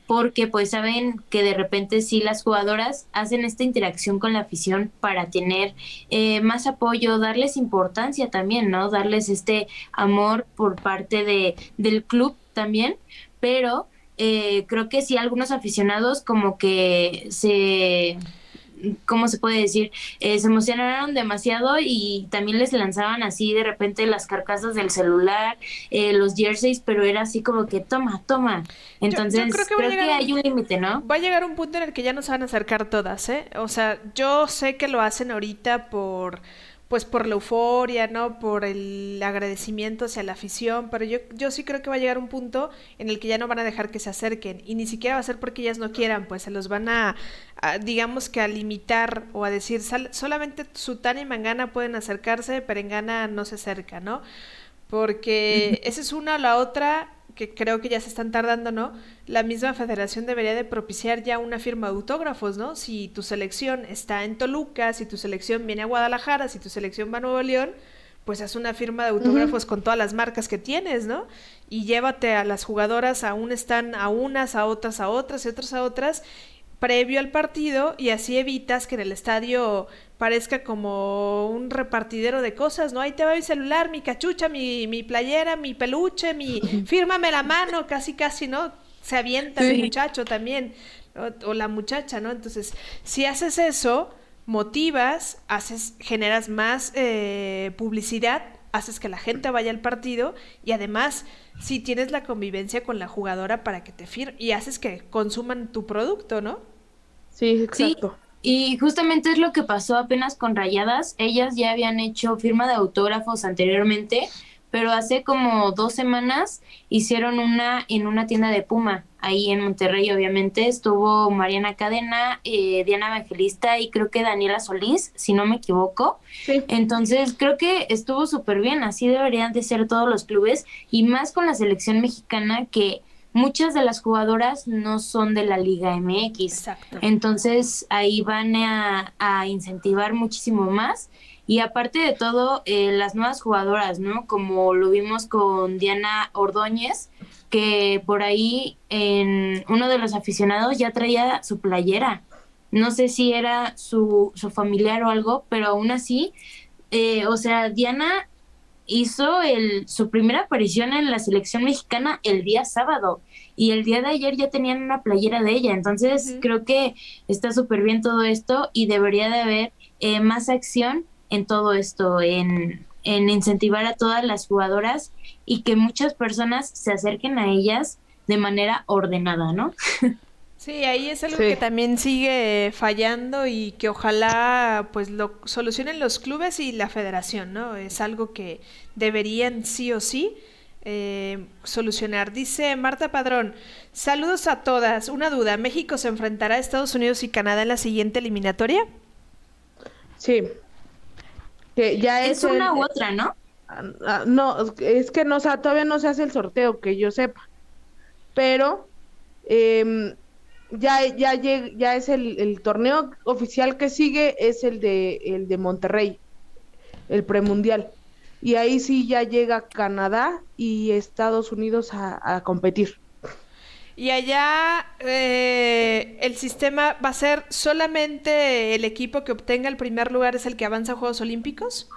porque pues saben que de repente sí las jugadoras hacen esta interacción con la afición para tener eh, más apoyo, darles importancia también, ¿no? Darles este amor por parte de, del club también, pero eh, creo que sí algunos aficionados como que se ¿cómo se puede decir? Eh, se emocionaron demasiado y también les lanzaban así de repente las carcasas del celular, eh, los jerseys, pero era así como que toma, toma. Entonces, creo, que, hay un límite, ¿no? Va a llegar un punto en el que ya no se van a acercar todas, ¿eh? O sea, yo sé que lo hacen ahorita por pues por la euforia, ¿no? Por el agradecimiento hacia la afición, pero yo, yo sí creo que va a llegar un punto en el que ya no van a dejar que se acerquen y ni siquiera va a ser porque ellas no quieran, pues se los van a, digamos que a limitar o a decir solamente Sutana y Mangana pueden acercarse, pero en Gana no se acerca, ¿no? Porque esa es una o la otra que creo que ya se están tardando, ¿no? La misma federación debería de propiciar ya una firma de autógrafos, ¿no? Si tu selección está en Toluca, si tu selección viene a Guadalajara, si tu selección va a Nuevo León, pues haz una firma de autógrafos con todas las marcas que tienes, ¿no? Y llévate a las jugadoras, aún están a unas, a otras, a otras y otras a otras, previo al partido y así evitas que en el estadio parezca como un repartidero de cosas, ¿no? Ahí te va mi celular, mi cachucha, mi, mi playera, mi peluche, mi fírmame la mano, casi casi, ¿no? Se avienta el muchacho también, o, la muchacha, ¿no? Entonces, si haces eso, motivas, haces, generas más eh, publicidad, haces que la gente vaya al partido y además si tienes la convivencia con la jugadora para que te firme y haces que consuman tu producto, ¿no? Sí, exacto. Y justamente es lo que pasó apenas con Rayadas. Ellas ya habían hecho firma de autógrafos anteriormente, pero hace como dos semanas hicieron una en una tienda de Puma, ahí en Monterrey, obviamente. Estuvo Mariana Cadena, eh, Diana Evangelista y creo que Daniela Solís, si no me equivoco. Entonces, creo que estuvo súper bien. Así deberían de ser todos los clubes y más con la selección mexicana que muchas de las jugadoras no son de la Liga MX. Exacto. Entonces ahí van a, incentivar muchísimo más. Y aparte de todo, eh, las nuevas jugadoras, ¿no? Como lo vimos con Diana Ordóñez, que por ahí en uno de los aficionados ya traía su playera. No sé si era su, su familiar o algo, pero aún así, eh, o sea, Diana hizo el, su primera aparición en la selección mexicana el día sábado y el día de ayer ya tenían una playera de ella. Entonces creo que está súper bien todo esto y debería de haber eh, más acción en todo esto, en, en incentivar a todas las jugadoras y que muchas personas se acerquen a ellas de manera ordenada, ¿no? Sí, ahí es algo que también sigue fallando y que ojalá pues lo solucionen los clubes y la federación, ¿no? Es algo que deberían sí o sí eh, solucionar. Dice Marta Padrón, saludos a todas. Una duda, ¿México se enfrentará a Estados Unidos y Canadá en la siguiente eliminatoria? Sí. Que ya es, una u otra, ¿no? Ah, ah, no, es que no, todavía no se hace el sorteo, que yo sepa. Pero eh, ya, ya, ya es el, torneo oficial que sigue, es el de, el de Monterrey, el premundial. Y ahí sí ya llega Canadá y Estados Unidos a, competir. Y allá eh, el sistema va a ser solamente el equipo que obtenga el primer lugar es el que avanza a Juegos Olímpicos.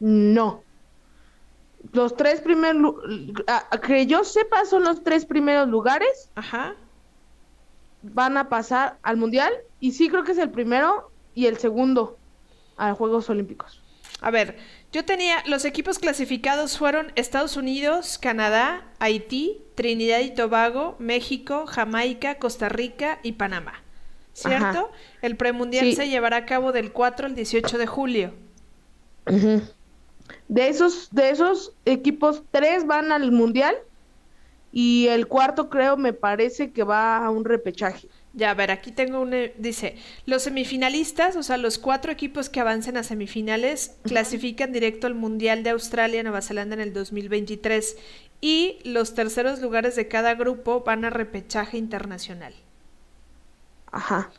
No. Los tres primeros, que yo sepa, son los tres primeros lugares. Ajá van a pasar al Mundial y sí creo que es el primero y el segundo a Juegos Olímpicos. A ver, yo tenía, los equipos clasificados fueron Estados Unidos, Canadá, Haití, Trinidad y Tobago, México, Jamaica, Costa Rica y Panamá. ¿Cierto? El premundial se llevará a cabo del 4 al 18 de julio. De esos, de esos equipos, tres van al mundial y el cuarto creo me parece que va a un repechaje. Ya, a ver, aquí tengo un... Eh, dice, los semifinalistas, o sea, los cuatro equipos que avancen a semifinales, clasifican directo al Mundial de Australia, Nueva Zelanda en el 2023 y los terceros lugares de cada grupo van a repechaje internacional. Ajá.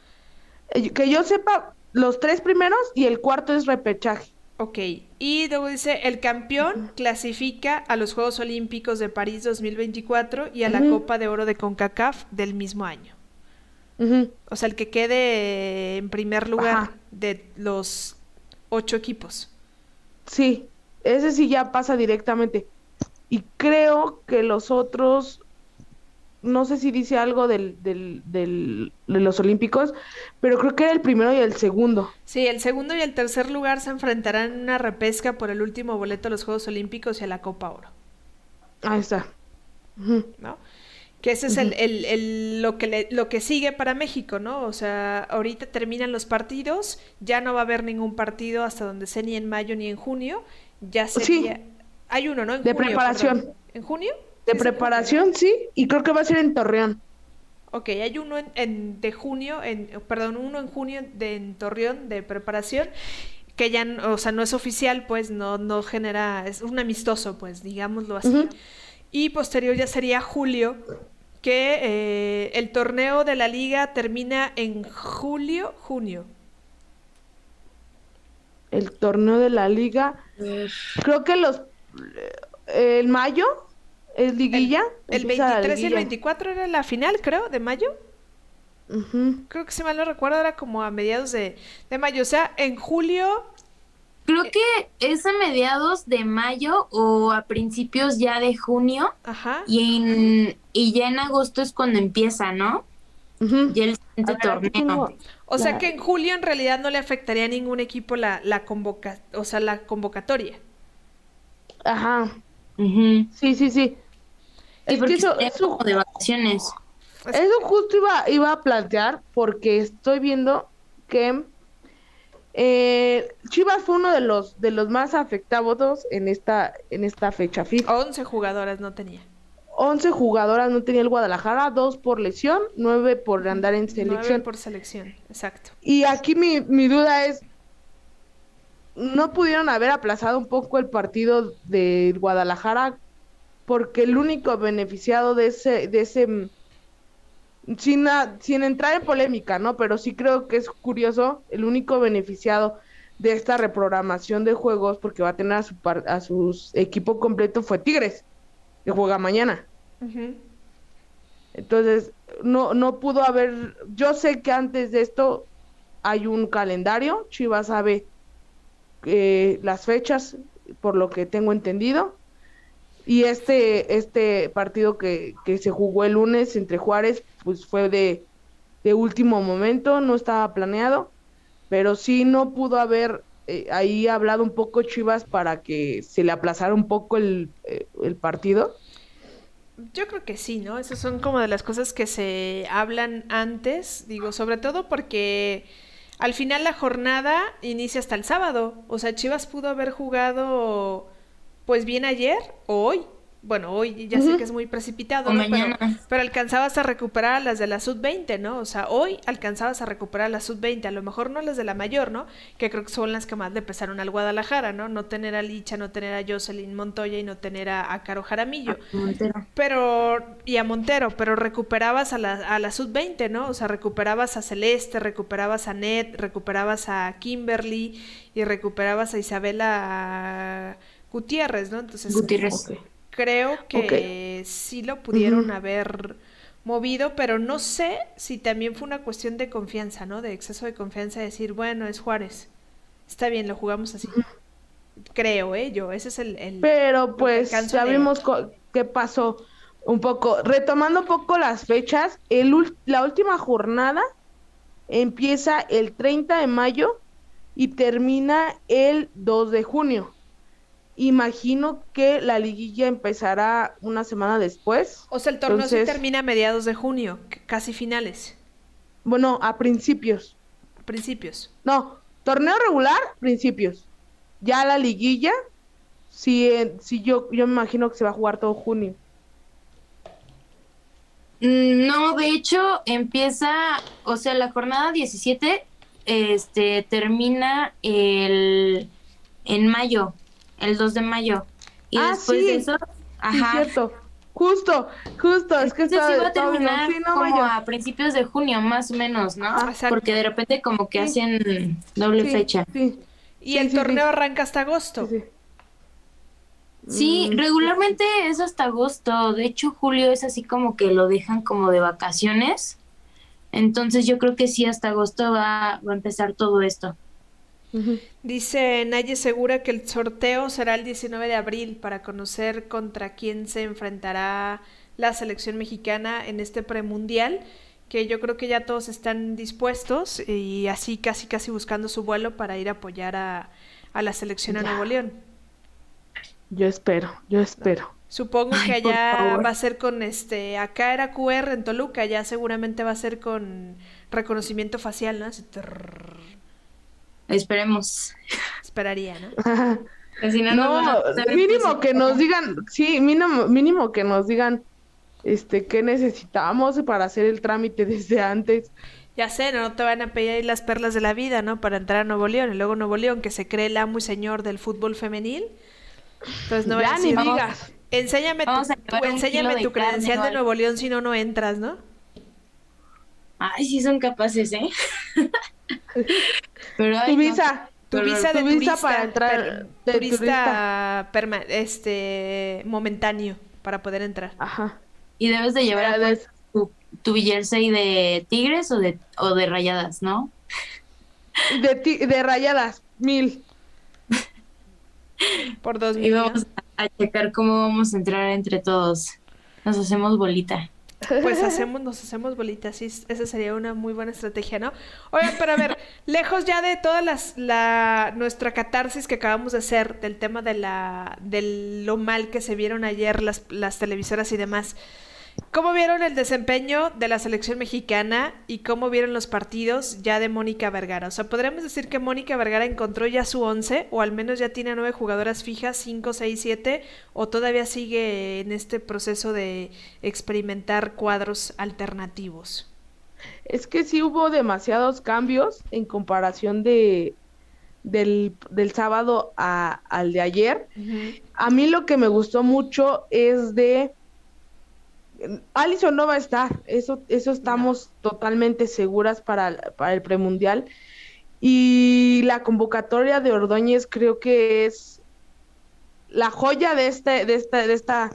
Eh, que yo sepa, los tres primeros y el cuarto es repechaje. Ok, y luego dice, el campeón clasifica a los Juegos Olímpicos de París 2024 y a la Copa de Oro de CONCACAF del mismo año. O sea, el que quede en primer lugar de los ocho equipos. Sí, ese sí ya pasa directamente. Y creo que los otros, no sé si dice algo del, del, del, de los Olímpicos, pero creo que era el primero y el segundo. Sí, el segundo y el tercer lugar se enfrentarán en una repesca por el último boleto a los Juegos Olímpicos y a la Copa Oro. Ahí está. ¿No? Que ese es el, el, lo, que lo que sigue para México, ¿no? O sea, ahorita terminan los partidos, ya no va a haber ningún partido hasta donde sea ni en mayo ni en junio, ya sería... Sí. Hay uno, ¿no? de preparación. ¿En junio? De preparación, sí, y creo que va a ser en Torreón. Ok, hay uno en, de junio, en, perdón, uno en junio de en Torreón de preparación, que ya, o sea, no es oficial, pues no, no genera, es un amistoso, pues, digámoslo así. Y posterior ya sería julio, que eh, el torneo de la liga termina en julio, junio. El torneo de la liga, creo que los, el mayo, es liguilla. El, 23 y el 24 era la final, creo, de mayo. Creo que si mal no recuerdo era como a mediados de, de mayo. O sea, en julio Creo que es a mediados de mayo o a principios ya de junio. Ajá. Y, en, y ya en agosto es cuando empieza, ¿no? Y el siguiente torneo. O sea que en julio en realidad no le afectaría a ningún equipo la, la convoca o sea, la convocatoria. Ajá. Sí, sí, sí. es que eso, eso de vacaciones. Eso justo iba, iba a plantear porque estoy viendo que eh, Chivas fue uno de los de los más afectados en esta en esta fecha FIFA. 11 jugadoras no tenía. 11 jugadoras no tenía el Guadalajara, dos por lesión, nueve por andar en selección. Nueve por selección, exacto. Y aquí mi, mi duda es, ¿no pudieron haber aplazado un poco el partido de Guadalajara? Porque el único beneficiado de ese, de ese sin, sin entrar en polémica, ¿no? Pero sí creo que es curioso, el único beneficiado de esta reprogramación de juegos, porque va a tener a su, a su equipo completo, fue Tigres, que juega mañana. Entonces, no, no pudo haber, yo sé que antes de esto hay un calendario, Chivas sabe eh, las fechas, por lo que tengo entendido, y este, este partido que, que se jugó el lunes entre Juárez, pues fue de, de último momento, no estaba planeado, pero sí no pudo haber eh, ahí hablado un poco Chivas para que se le aplazara un poco el, eh, el partido. Yo creo que sí, ¿no? Esas son como de las cosas que se hablan antes, digo, sobre todo porque al final la jornada inicia hasta el sábado, o sea, Chivas pudo haber jugado pues bien ayer o hoy, bueno, hoy ya sé que es muy precipitado, ¿no? pero, alcanzabas a recuperar a las de la sub-20, ¿no? O sea, hoy alcanzabas a recuperar a la sub-20, a lo mejor no las de la mayor, ¿no? Que creo que son las que más le pesaron al Guadalajara, ¿no? No tener a Licha, no tener a Jocelyn Montoya y no tener a, Caro Jaramillo. Pero, y a Montero, pero recuperabas a la, a la sub-20, ¿no? O sea, recuperabas a Celeste, recuperabas a Ned, recuperabas a Kimberly y recuperabas a Isabela Gutiérrez, ¿no? Entonces, Gutiérrez creo que sí lo pudieron haber movido, pero no sé si también fue una cuestión de confianza, ¿no? De exceso de confianza, decir, bueno, es Juárez, está bien, lo jugamos así. Creo, ¿eh? Yo, ese es el... pero pues ya vimos qué pasó un poco. Retomando un poco las fechas, el, la última jornada empieza el 30 de mayo y termina el 2 de junio. Imagino que la liguilla empezará una semana después. O sea, el torneo se termina a mediados de junio, casi finales. Bueno, a principios. A principios. No, torneo regular, principios. ya la liguilla, sí, sí yo, yo me imagino que se va a jugar todo junio. Mm, no, de hecho empieza, o sea, la jornada 17 este, termina el, en mayo, el 2 de mayo. Y ah, después de eso, ajá. cierto. Justo, justo, es que está, iba a terminar como a principios de junio, más o menos, ¿no? Porque de repente como que hacen doble fecha. Y el torneo arranca hasta agosto. Sí, mm, regularmente es hasta agosto. De hecho, julio es así como que lo dejan como de vacaciones. Entonces yo creo que sí, hasta agosto va, va a empezar todo esto. Dice Naye Segura que el sorteo será el 19 de abril para conocer contra quién se enfrentará la selección mexicana en este premundial, que yo creo que ya todos están dispuestos y así casi casi buscando su vuelo para ir a apoyar a, la selección a Nuevo León. Yo espero, yo espero. Supongo que allá va a ser con este, acá era QR en Toluca, allá seguramente va a ser con reconocimiento facial, ¿no? Esperemos. Esperaría, ¿no? no, mínimo que nos digan, sí, mínimo, mínimo que nos digan este qué necesitamos para hacer el trámite desde antes. Ya sé, no te van a pedir las perlas de la vida, ¿no? Para entrar a Nuevo León. Y luego Nuevo León, que se cree el amo y señor del fútbol femenil. Entonces no ya, ni digas. Enséñame tu, enséñame tu credencial de Nuevo León, si no, no entras, ¿no? Ay, sí son capaces, ¿eh? Pero, tu visa. Tu visa de turista, para entrar. turista, este, momentáneo para poder entrar. Ajá. Y debes de llevar tu, tu jersey de tigres o de, o de rayadas, ¿no? De, de rayadas, mil. Por dos mil. Y vamos a checar cómo vamos a entrar entre todos. Nos hacemos bolita. Pues hacemos, nos hacemos bolitas, sí, esa sería una muy buena estrategia, ¿no? Oigan, pero a ver, lejos ya de todas las, la, nuestra catarsis que acabamos de hacer del tema de la, de lo mal que se vieron ayer las, las televisoras y demás, ¿Cómo vieron el desempeño de la selección mexicana y cómo vieron los partidos ya de Mónica Vergara? O sea, podríamos decir que Mónica Vergara encontró ya su once, o al menos ya tiene nueve jugadoras fijas, cinco, seis, siete, o todavía sigue en este proceso de experimentar cuadros alternativos. Es que sí hubo demasiados cambios en comparación de del, sábado al de ayer. A mí lo que me gustó mucho es de Alison no va a estar, eso, eso estamos totalmente seguras para, para el premundial. Y la convocatoria de Ordóñez creo que es la joya de este, de esta, de esta,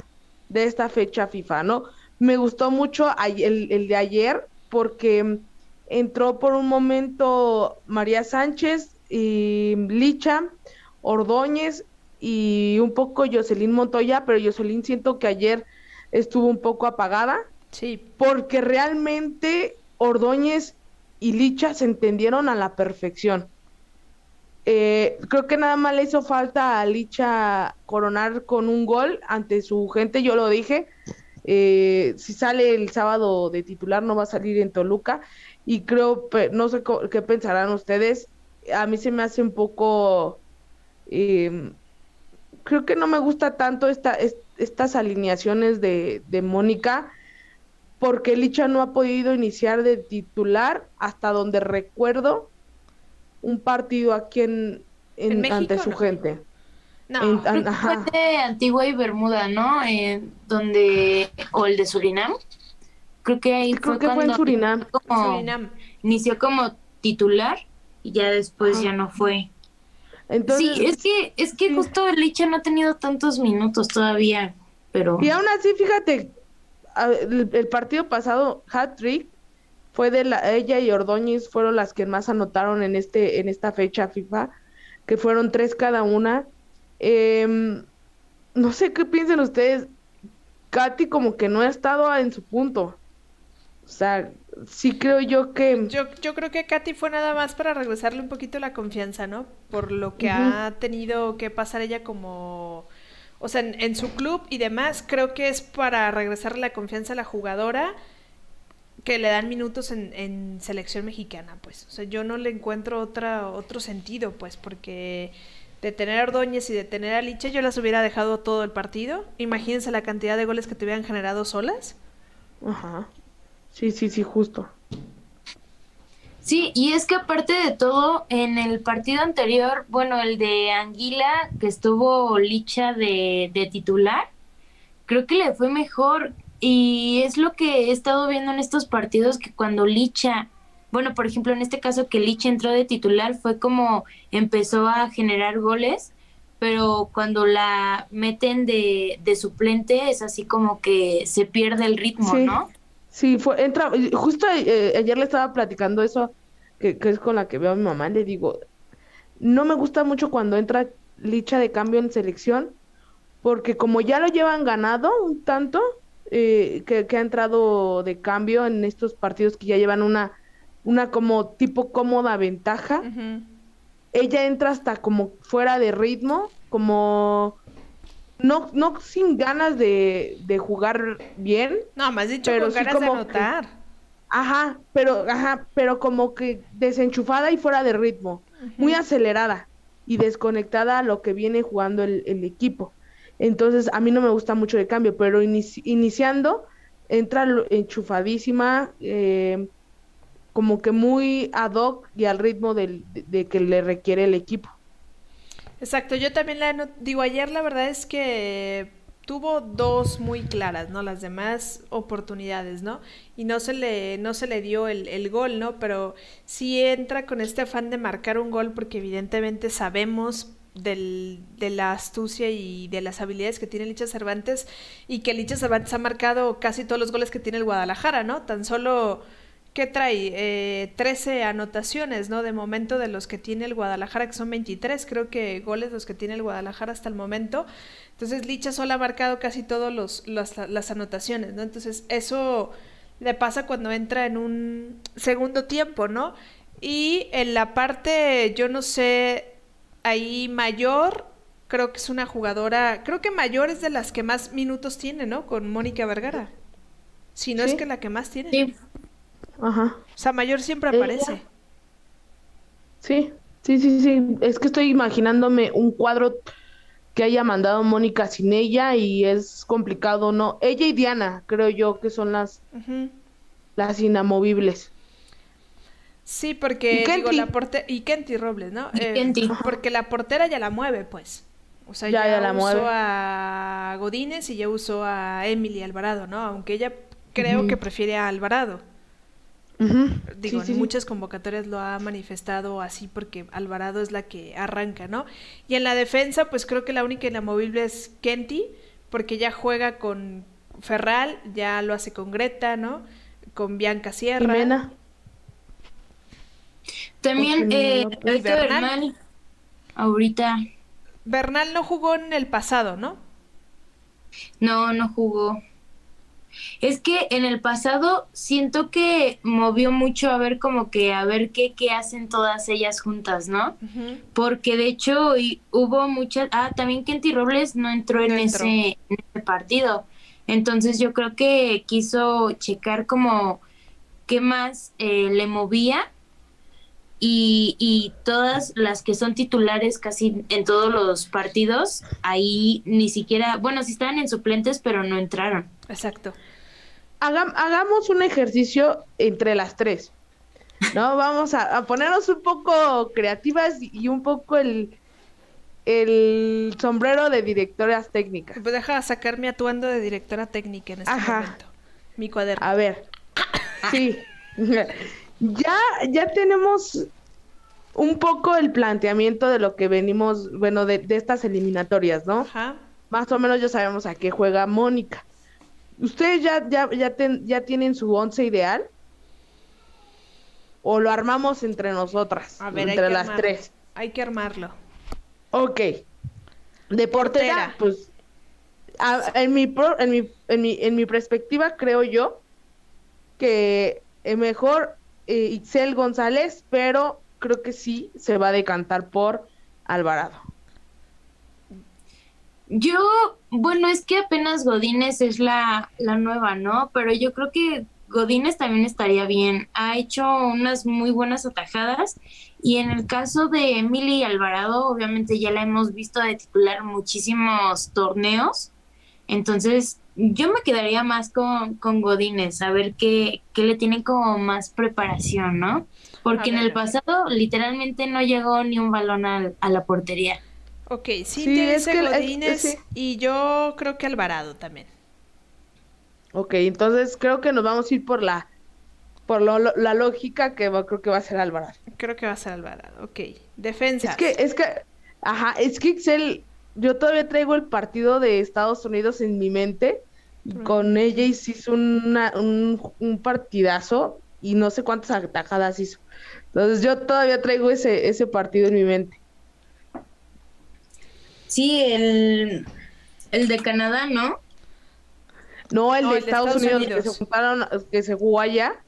de esta fecha FIFA, ¿no? Me gustó mucho el, el de ayer porque entró por un momento María Sánchez y Licha, Ordóñez y un poco Jocelyn Montoya, pero Jocelyn siento que ayer estuvo un poco apagada. Sí. Porque realmente Ordóñez y Licha se entendieron a la perfección. Eh, creo que nada más le hizo falta a Licha coronar con un gol ante su gente, yo lo dije. Eh, si sale el sábado de titular, no va a salir en Toluca. Y creo, no sé qué pensarán ustedes. A mí se me hace un poco. Eh, creo que no me gusta tanto esta, estas alineaciones de, de Mónica, porque Licha no ha podido iniciar de titular hasta donde recuerdo un partido aquí en, ante su gente. No, fue de Antigua y Bermuda, ¿no? donde o el de Surinam. Creo que ahí creo que fue en Surinam. Inició como titular y ya después ya no fue sí, es que, es que justo Licha no ha tenido tantos minutos todavía, pero... Y aún así, fíjate, el, partido pasado, hat-trick, fue de la, ella y Ordóñez fueron las que más anotaron en este en esta fecha FIFA, que fueron tres cada una. Em, no sé qué piensan ustedes. Katy como que no ha estado en su punto. O sea, sí creo yo que... Yo, yo creo que Katy fue nada más para regresarle un poquito la confianza, ¿no? Por lo que ha tenido que pasar ella como... O sea, en, su club y demás, creo que es para regresarle la confianza a la jugadora que le dan minutos en, en selección mexicana, pues. O sea, yo no le encuentro otra, otro sentido, pues, porque de tener a Ordóñez y de tener a Licha, yo las hubiera dejado todo el partido. Imagínense la cantidad de goles que te hubieran generado solas. Ajá. Sí, sí, sí, justo. Sí, y es que aparte de todo, en el partido anterior, bueno, el de Anguila, que estuvo Licha de, de titular, creo que le fue mejor. Y es lo que he estado viendo en estos partidos, que cuando Licha, bueno, por ejemplo, en este caso que Licha entró de titular, fue como empezó a generar goles, pero cuando la meten de, de suplente es así como que se pierde el ritmo, ¿no? Sí, fue, entra, justo eh, ayer le estaba platicando eso, que, que es con la que veo a mi mamá, le digo, no me gusta mucho cuando entra Licha de cambio en selección, porque como ya lo llevan ganado un tanto, eh, que, ha entrado de cambio en estos partidos que ya llevan una, una como tipo cómoda ventaja, ella entra hasta como fuera de ritmo, como no, no sin ganas de, de jugar bien. No, más dicho pero con ganas de anotar. ajá, pero, ajá, pero como que desenchufada y fuera de ritmo, muy acelerada y desconectada a lo que viene jugando el, el equipo. Entonces, a mí no me gusta mucho el cambio, pero iniciando, entra enchufadísima, eh, como que muy ad hoc y al ritmo del, de, que le requiere el equipo. Exacto, yo también la digo, ayer la verdad es que tuvo dos muy claras, ¿no? Las demás oportunidades, ¿no? Y no se le, no se le dio el, el, gol, ¿no? Pero sí entra con este afán de marcar un gol porque evidentemente sabemos del, de la astucia y de las habilidades que tiene Licha Cervantes y que Licha Cervantes ha marcado casi todos los goles que tiene el Guadalajara, ¿no? Tan solo, ¿qué trae? Eh, 13 anotaciones, ¿no? De momento de los que tiene el Guadalajara, que son 23, creo que goles los que tiene el Guadalajara hasta el momento. Entonces Licha solo ha marcado casi todas los, las anotaciones, ¿no? Entonces eso le pasa cuando entra en un segundo tiempo, ¿no? Y en la parte, yo no sé ahí Mayor, creo que es una jugadora, creo que Mayor es de las que más minutos tiene, ¿no? Con Mónica Vergara. Si no es que la que más tiene. Sí. Ajá. O sea, Mayor siempre aparece. Sí, sí, sí, sí. Es que estoy imaginándome un cuadro que haya mandado Mónica sin ella y es complicado, ¿no? Ella y Diana, creo yo que son las, las inamovibles. Sí, porque digo, la portera y Kenty Robles, ¿no? Eh, porque la portera ya la mueve, pues. O sea, ya, la usó a Godínez y ya usó a Emily Alvarado, ¿no? Aunque ella creo que prefiere a Alvarado. Digo, en muchas convocatorias lo ha manifestado así porque Alvarado es la que arranca, ¿no? Y en la defensa, pues creo que la única inamovible es Kenty, porque ya juega con Ferral, ya lo hace con Greta, ¿no? Con Bianca Sierra. También eh, Bernal, ahorita. Bernal no jugó en el pasado, ¿no? No, no jugó. Es que en el pasado siento que movió mucho a ver como que a ver qué, qué hacen todas ellas juntas, ¿no? Porque de hecho hubo muchas... Ah, también Kenty Robles no entró, en, Ese, en ese partido. Entonces yo creo que quiso checar como qué más eh, le movía y, todas las que son titulares casi en todos los partidos, ahí ni siquiera, bueno, sí estaban en suplentes, pero no entraron. Exacto. hagamos un ejercicio entre las tres. ¿No? Vamos a, ponernos un poco creativas y un poco el, el sombrero de directoras técnicas. Pues deja sacarme atuendo de directora técnica en este momento. Mi cuaderno. A ver. Sí. ya, ya tenemos un poco el planteamiento de lo que venimos, bueno, de, estas eliminatorias, ¿no? Ajá. Más o menos ya sabemos a qué juega Mónica. ¿Ustedes ya, ya, ya, ya tienen su once ideal? ¿O lo armamos entre nosotras? A ver, entre las tres. Hay que armarlo. Ok. De portera, pues en, mi en, mi, en, mi, en mi perspectiva creo yo que mejor eh, Itzel González, pero creo que sí se va a decantar por Alvarado. Yo, bueno, es que apenas Godínez es la, la nueva, ¿no? Pero yo creo que Godínez también estaría bien. Ha hecho unas muy buenas atajadas. Y en el caso de Emily Alvarado, obviamente ya la hemos visto de titular muchísimos torneos. Entonces, yo me quedaría más con, con Godínez, a ver qué, qué le tiene como más preparación, ¿no? Porque en el pasado literalmente no llegó ni un balón al- a la portería. Ok, Cintia Sí, es dice que es- sí. y yo creo que Alvarado también. Ok, entonces creo que nos vamos a ir por la por lo- lo- la lógica que va- creo que va a ser Alvarado. Creo que va a ser Alvarado. Ok, defensa. Es que, es que, ajá, es que Excel, yo todavía traigo el partido de Estados Unidos en mi mente. Con ella hizo una, un, un partidazo y no sé cuántas atajadas hizo. Entonces yo todavía traigo ese, ese partido en mi mente. Sí, el, el de Canadá, ¿no? No, el No, de el de Estados, Estados Unidos, Unidos. que se juntaron, que se jugó allá.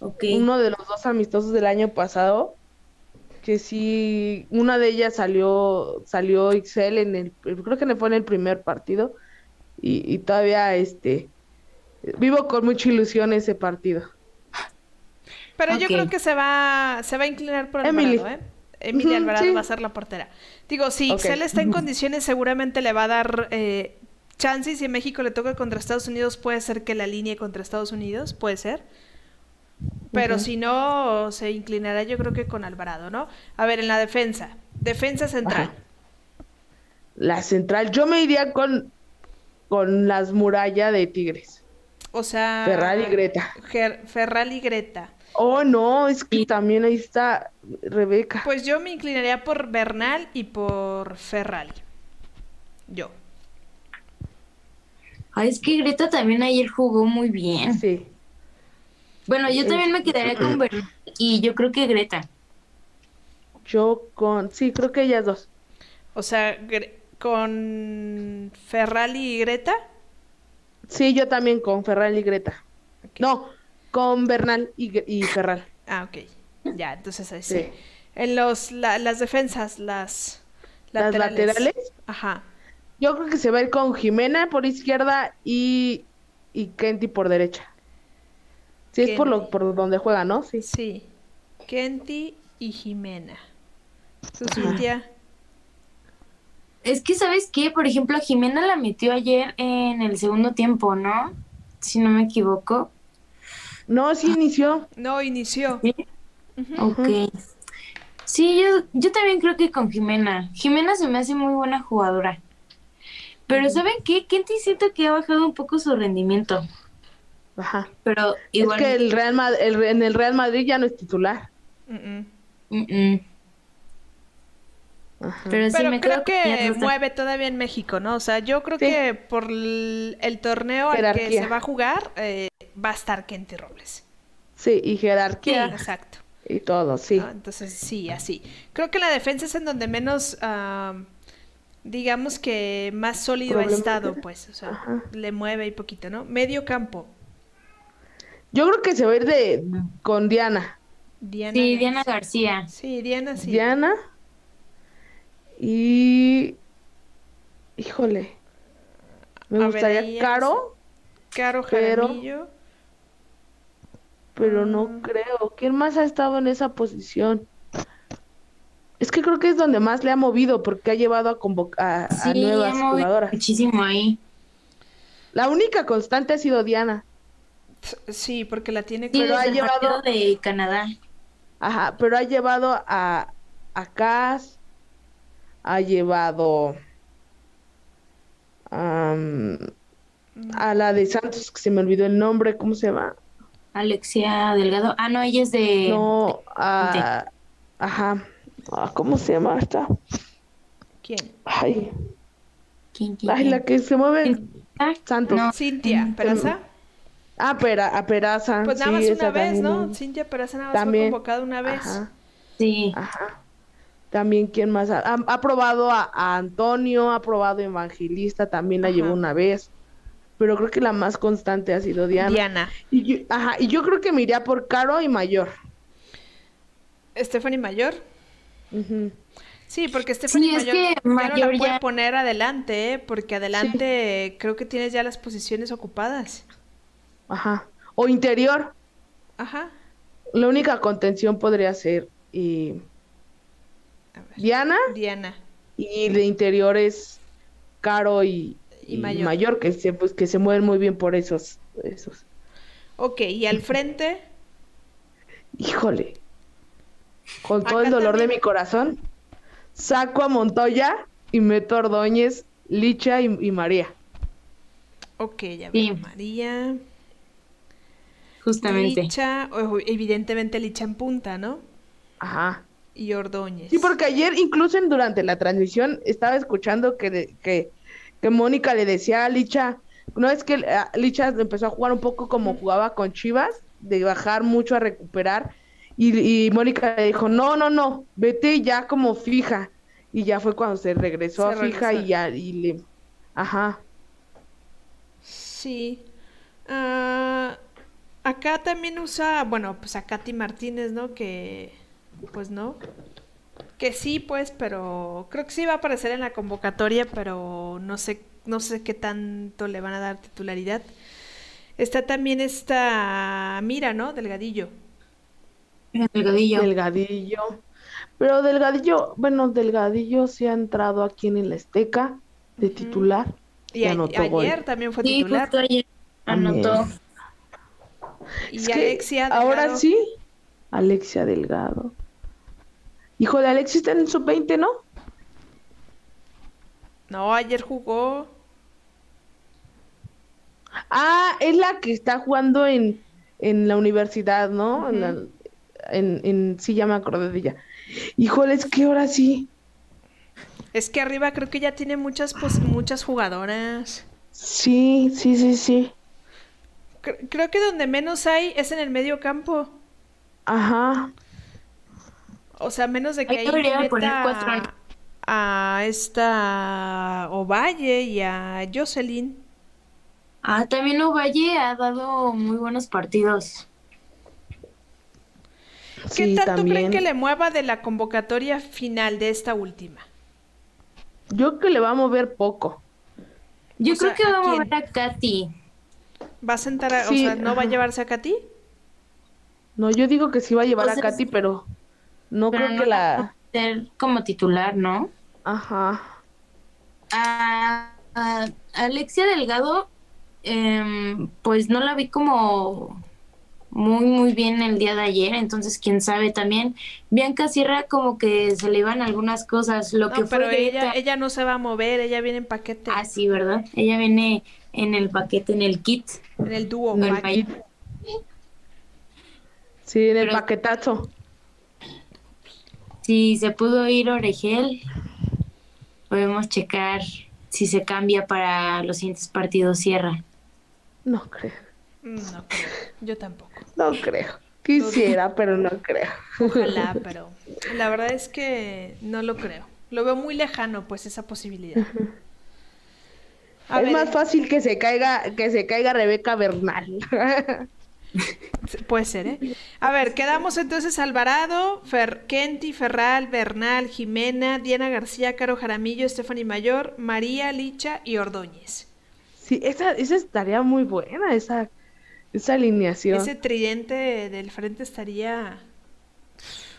Ok. Uno de los dos amistosos del año pasado. Que sí, una de ellas salió, salió Excel en el, creo que fue en el primer partido. Y, y todavía este vivo con mucha ilusión ese partido. Pero yo creo que se va, se va a inclinar por Emily. Alvarado, ¿eh? Emily Ujú, Alvarado sí. va a ser la portera. Digo, si Ok. Excel está en condiciones, seguramente le va a dar eh, chance. Y si México le toca contra Estados Unidos, puede ser que la línea contra Estados Unidos, puede ser. Pero si no, se inclinará yo creo que con Alvarado, ¿no? A ver, en la defensa. Defensa central. Ajá. La central, yo me iría con, con las murallas de Tigres. O sea... Ferrari y Greta. Ger- Ferral y Greta. Oh, no, es que también ahí está Rebeca. Pues yo me inclinaría por Bernal y por Ferrari. Yo. Ay, es que Greta también ayer jugó muy bien. Sí. Bueno, yo también me quedaría con Bernal y yo creo que Greta. Yo con, sí, creo que ellas dos. O sea, Gre- con Ferrari y Greta. Sí, yo también con Ferral y Greta. No, con Bernal y, y Ferral. Ah, ok. Ya, entonces ahí sí. Sí. En los, la- las defensas, las Las laterales. laterales. Ajá. Yo creo que se va a ir con Jimena por izquierda y, y Kenty por derecha. Sí, es por lo Kenty. por donde juega, ¿no? Sí. Sí. Kenty y Jimena. ¿Tú, Cintia? Es que, ¿sabes qué? Por ejemplo, Jimena la metió ayer en el segundo tiempo, ¿no? Si no me equivoco. No, sí inició. No, inició. ¿Sí? Ujú. Ok. Sí, yo, yo también creo que con Jimena. Jimena se me hace muy buena jugadora. Pero ¿saben qué? Kenty siento que ha bajado un poco su rendimiento. Ajá. Pero igual... Es que el Real Mad- el- en el Real Madrid ya no es titular. Mm. Mm, mm. Ajá. Pero sí Pero me creo que mueve todavía en México, ¿no? O sea, yo creo Sí. que por el, torneo al que se va a jugar, eh, va a estar Kenty Robles. Sí, y jerarquía Exacto. y todo, sí. ¿no? Entonces, sí, así. Creo que la defensa es en donde menos, ah, digamos que más sólido ha estado, pues. O sea, Ajá. le mueve y poquito, ¿no? Medio campo. Yo creo que se va a ir de con Diana. Diana. Sí, García. Diana García. Sí, Diana, sí. Diana y híjole. Me A gustaría Caro, Caro pero- Jaramillo. pero Mm. no creo. ¿Quién más ha estado en esa posición? Es que creo que es donde más le ha movido porque ha llevado a convocar a, nuevas ha jugadoras. muchísimo ahí. La única constante ha sido Diana. Sí, porque la tiene Sí, Pero desde ha el llevado- de Canadá. Ajá, pero ha llevado a, a Cas, ha llevado am, a la de Santos, que se me olvidó el nombre, ¿cómo se llama? Alexia Delgado. Ah, no, ella es de... No, a, ajá, Ah, ¿cómo se llama esta? ¿Quién? Ay, ¿Quién, quién, ay, la que se mueve, Ah, Santos. No, Cintia Mm, Peraza. Ah, Pera, a Peraza, Pues nada sí, más una vez, también, ¿no? Cintia Peraza nada más También. fue convocada una vez. Ajá, Sí. ajá. También, ¿quién más? Ha, ha- ha probado a, a Antonio, ha probado a Evangelista, también la Ajá. llevó una vez. Pero creo que la más constante ha sido Diana. Diana. Y yo, ajá, y yo creo que me iría por Caro y Mayor. Stephanie Mayor. Sí, porque Stephanie Sí, es Mayor, que ya no la Mayor puede ya- poner adelante, ¿eh? Porque adelante creo que tienes ya las posiciones ocupadas. Ajá. O interior. Ajá. La única contención podría ser eh. Diana Diana. y de interior es Caro y, Y y Mayor. mayor. que se pues que se mueven muy bien por esos esos. Ok, y al frente, Híjole. Con todo el dolor también. de mi corazón, saco a Montoya y meto a Ordóñez, Licha y, y María. ok, ya veo María. Justamente. Licha, o- evidentemente Licha en punta, ¿no? Ajá. Y Ordóñez. Sí, porque ayer incluso durante la transmisión estaba escuchando que, que, que Mónica le decía a Licha, no es que ah, Licha empezó a jugar un poco como jugaba con Chivas, de bajar mucho a recuperar, y, y Mónica le dijo, no, no, no, vete ya como fija. Y ya fue cuando se regresó Se a fija y ya, y le... Ajá. Sí. Ah, acá también usa, bueno, pues a Katy Martínez, ¿no? Que, pues no. Que sí, pues, pero creo que sí va a aparecer en la convocatoria, pero no sé, no sé qué tanto le van a dar titularidad. Está también esta Mira, ¿no? Delgadillo. Delgadillo. Delgadillo. Pero Delgadillo, bueno, Delgadillo se ha entrado aquí en el Azteca de titular. Y a- anotó gol. ayer también fue Sí, titular. justo ayer anotó. Y Es que Alexia ahora Delgado. sí, Alexia Delgado. Híjole, Alexia está en el sub-20, ¿no? No, ayer jugó. Ah, es la que está jugando en, en la universidad, ¿no? En, la- en, en- sí, ya me acordé de ella. Híjole, es que ahora sí. Es que arriba creo que ya tiene muchas, pues, muchas jugadoras. Sí, sí, sí, sí. Cre- Creo que donde menos hay es en el medio campo. Ajá. O sea, menos de que Ahí ahí debería meta poner cuatro, a esta Ovalle y a Jocelyn. Ah, también Ovalle ha dado muy buenos partidos. ¿Qué Sí, tanto creen también. que le mueva de la convocatoria final de esta última? Yo creo que le va a mover poco. Yo O creo sea, que ¿a va a mover a Katy. ¿Va a sentar a, Sí, o sea, no va a llevarse a Katy? No, yo digo que sí va a llevar O a Katy, pero no Pero creo no que la meter como titular, ¿no? Ajá. A, a Alexia Delgado, em, pues no la vi como muy, muy bien el día de ayer, entonces quién sabe también. Bianca Sierra como que se le iban algunas cosas, lo que No, fue pero de ella, ella no se va a mover, ella viene en paquete, Ah, sí, ¿verdad? Ella viene en el paquete, en el kit. en el dúo. No. Sí, en el Pero- paquetazo. Si se pudo ir Oregel, podemos checar si se cambia para los siguientes partidos Sierra. No creo. No creo, yo tampoco. No creo. Quisiera, pero no creo. Ojalá, pero la verdad es que no lo creo. Lo veo muy lejano, pues, esa posibilidad. A es ver, más fácil que se caiga, que se caiga Rebeca Bernal. Puede ser, ¿eh? A ver, quedamos entonces Alvarado, Fer Kenty, Ferral, Bernal, Jimena, Diana García, Caro Jaramillo, Stephanie Mayor, María Licha y Ordóñez. sí, esa, esa estaría muy buena, esa, esa alineación. Ese tridente del frente estaría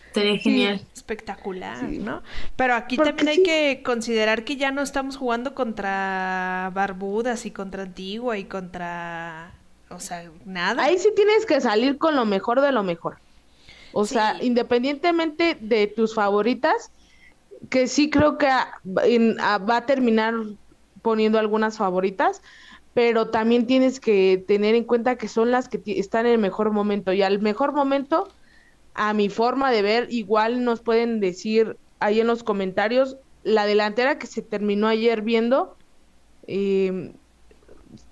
Estaría genial. espectacular, Sí. ¿no? Pero aquí Porque también hay sí. que considerar que ya no estamos jugando contra Barbudas y contra Antigua y contra... O sea, nada. Ahí sí tienes que salir con lo mejor de lo mejor. O sea, independientemente de tus favoritas, que sí creo que a- en- a- va a terminar poniendo algunas favoritas, pero también tienes que tener en cuenta que son las que están en el mejor momento. Y al mejor momento, a mi forma de ver, igual nos pueden decir ahí en los comentarios, la delantera que se terminó ayer viendo, eh,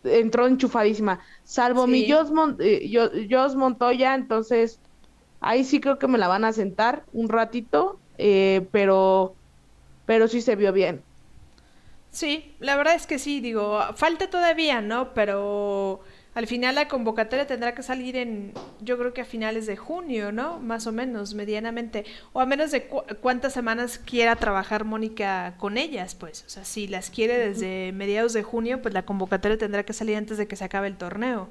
entró enchufadísima. Salvo mi. Jos, Mon- eh, Jos Montoya, entonces ahí sí creo que me la van a sentar un ratito, eh, pero, pero sí se vio bien. Sí, la verdad es que sí, digo, falta todavía, ¿no? Pero al final la convocatoria tendrá que salir en, yo creo que a finales de junio, ¿no? Más o menos, medianamente. O a menos de cu- cuántas semanas quiera trabajar Mónica con ellas, pues. O sea, si las quiere desde mediados de junio, pues la convocatoria tendrá que salir antes de que se acabe el torneo.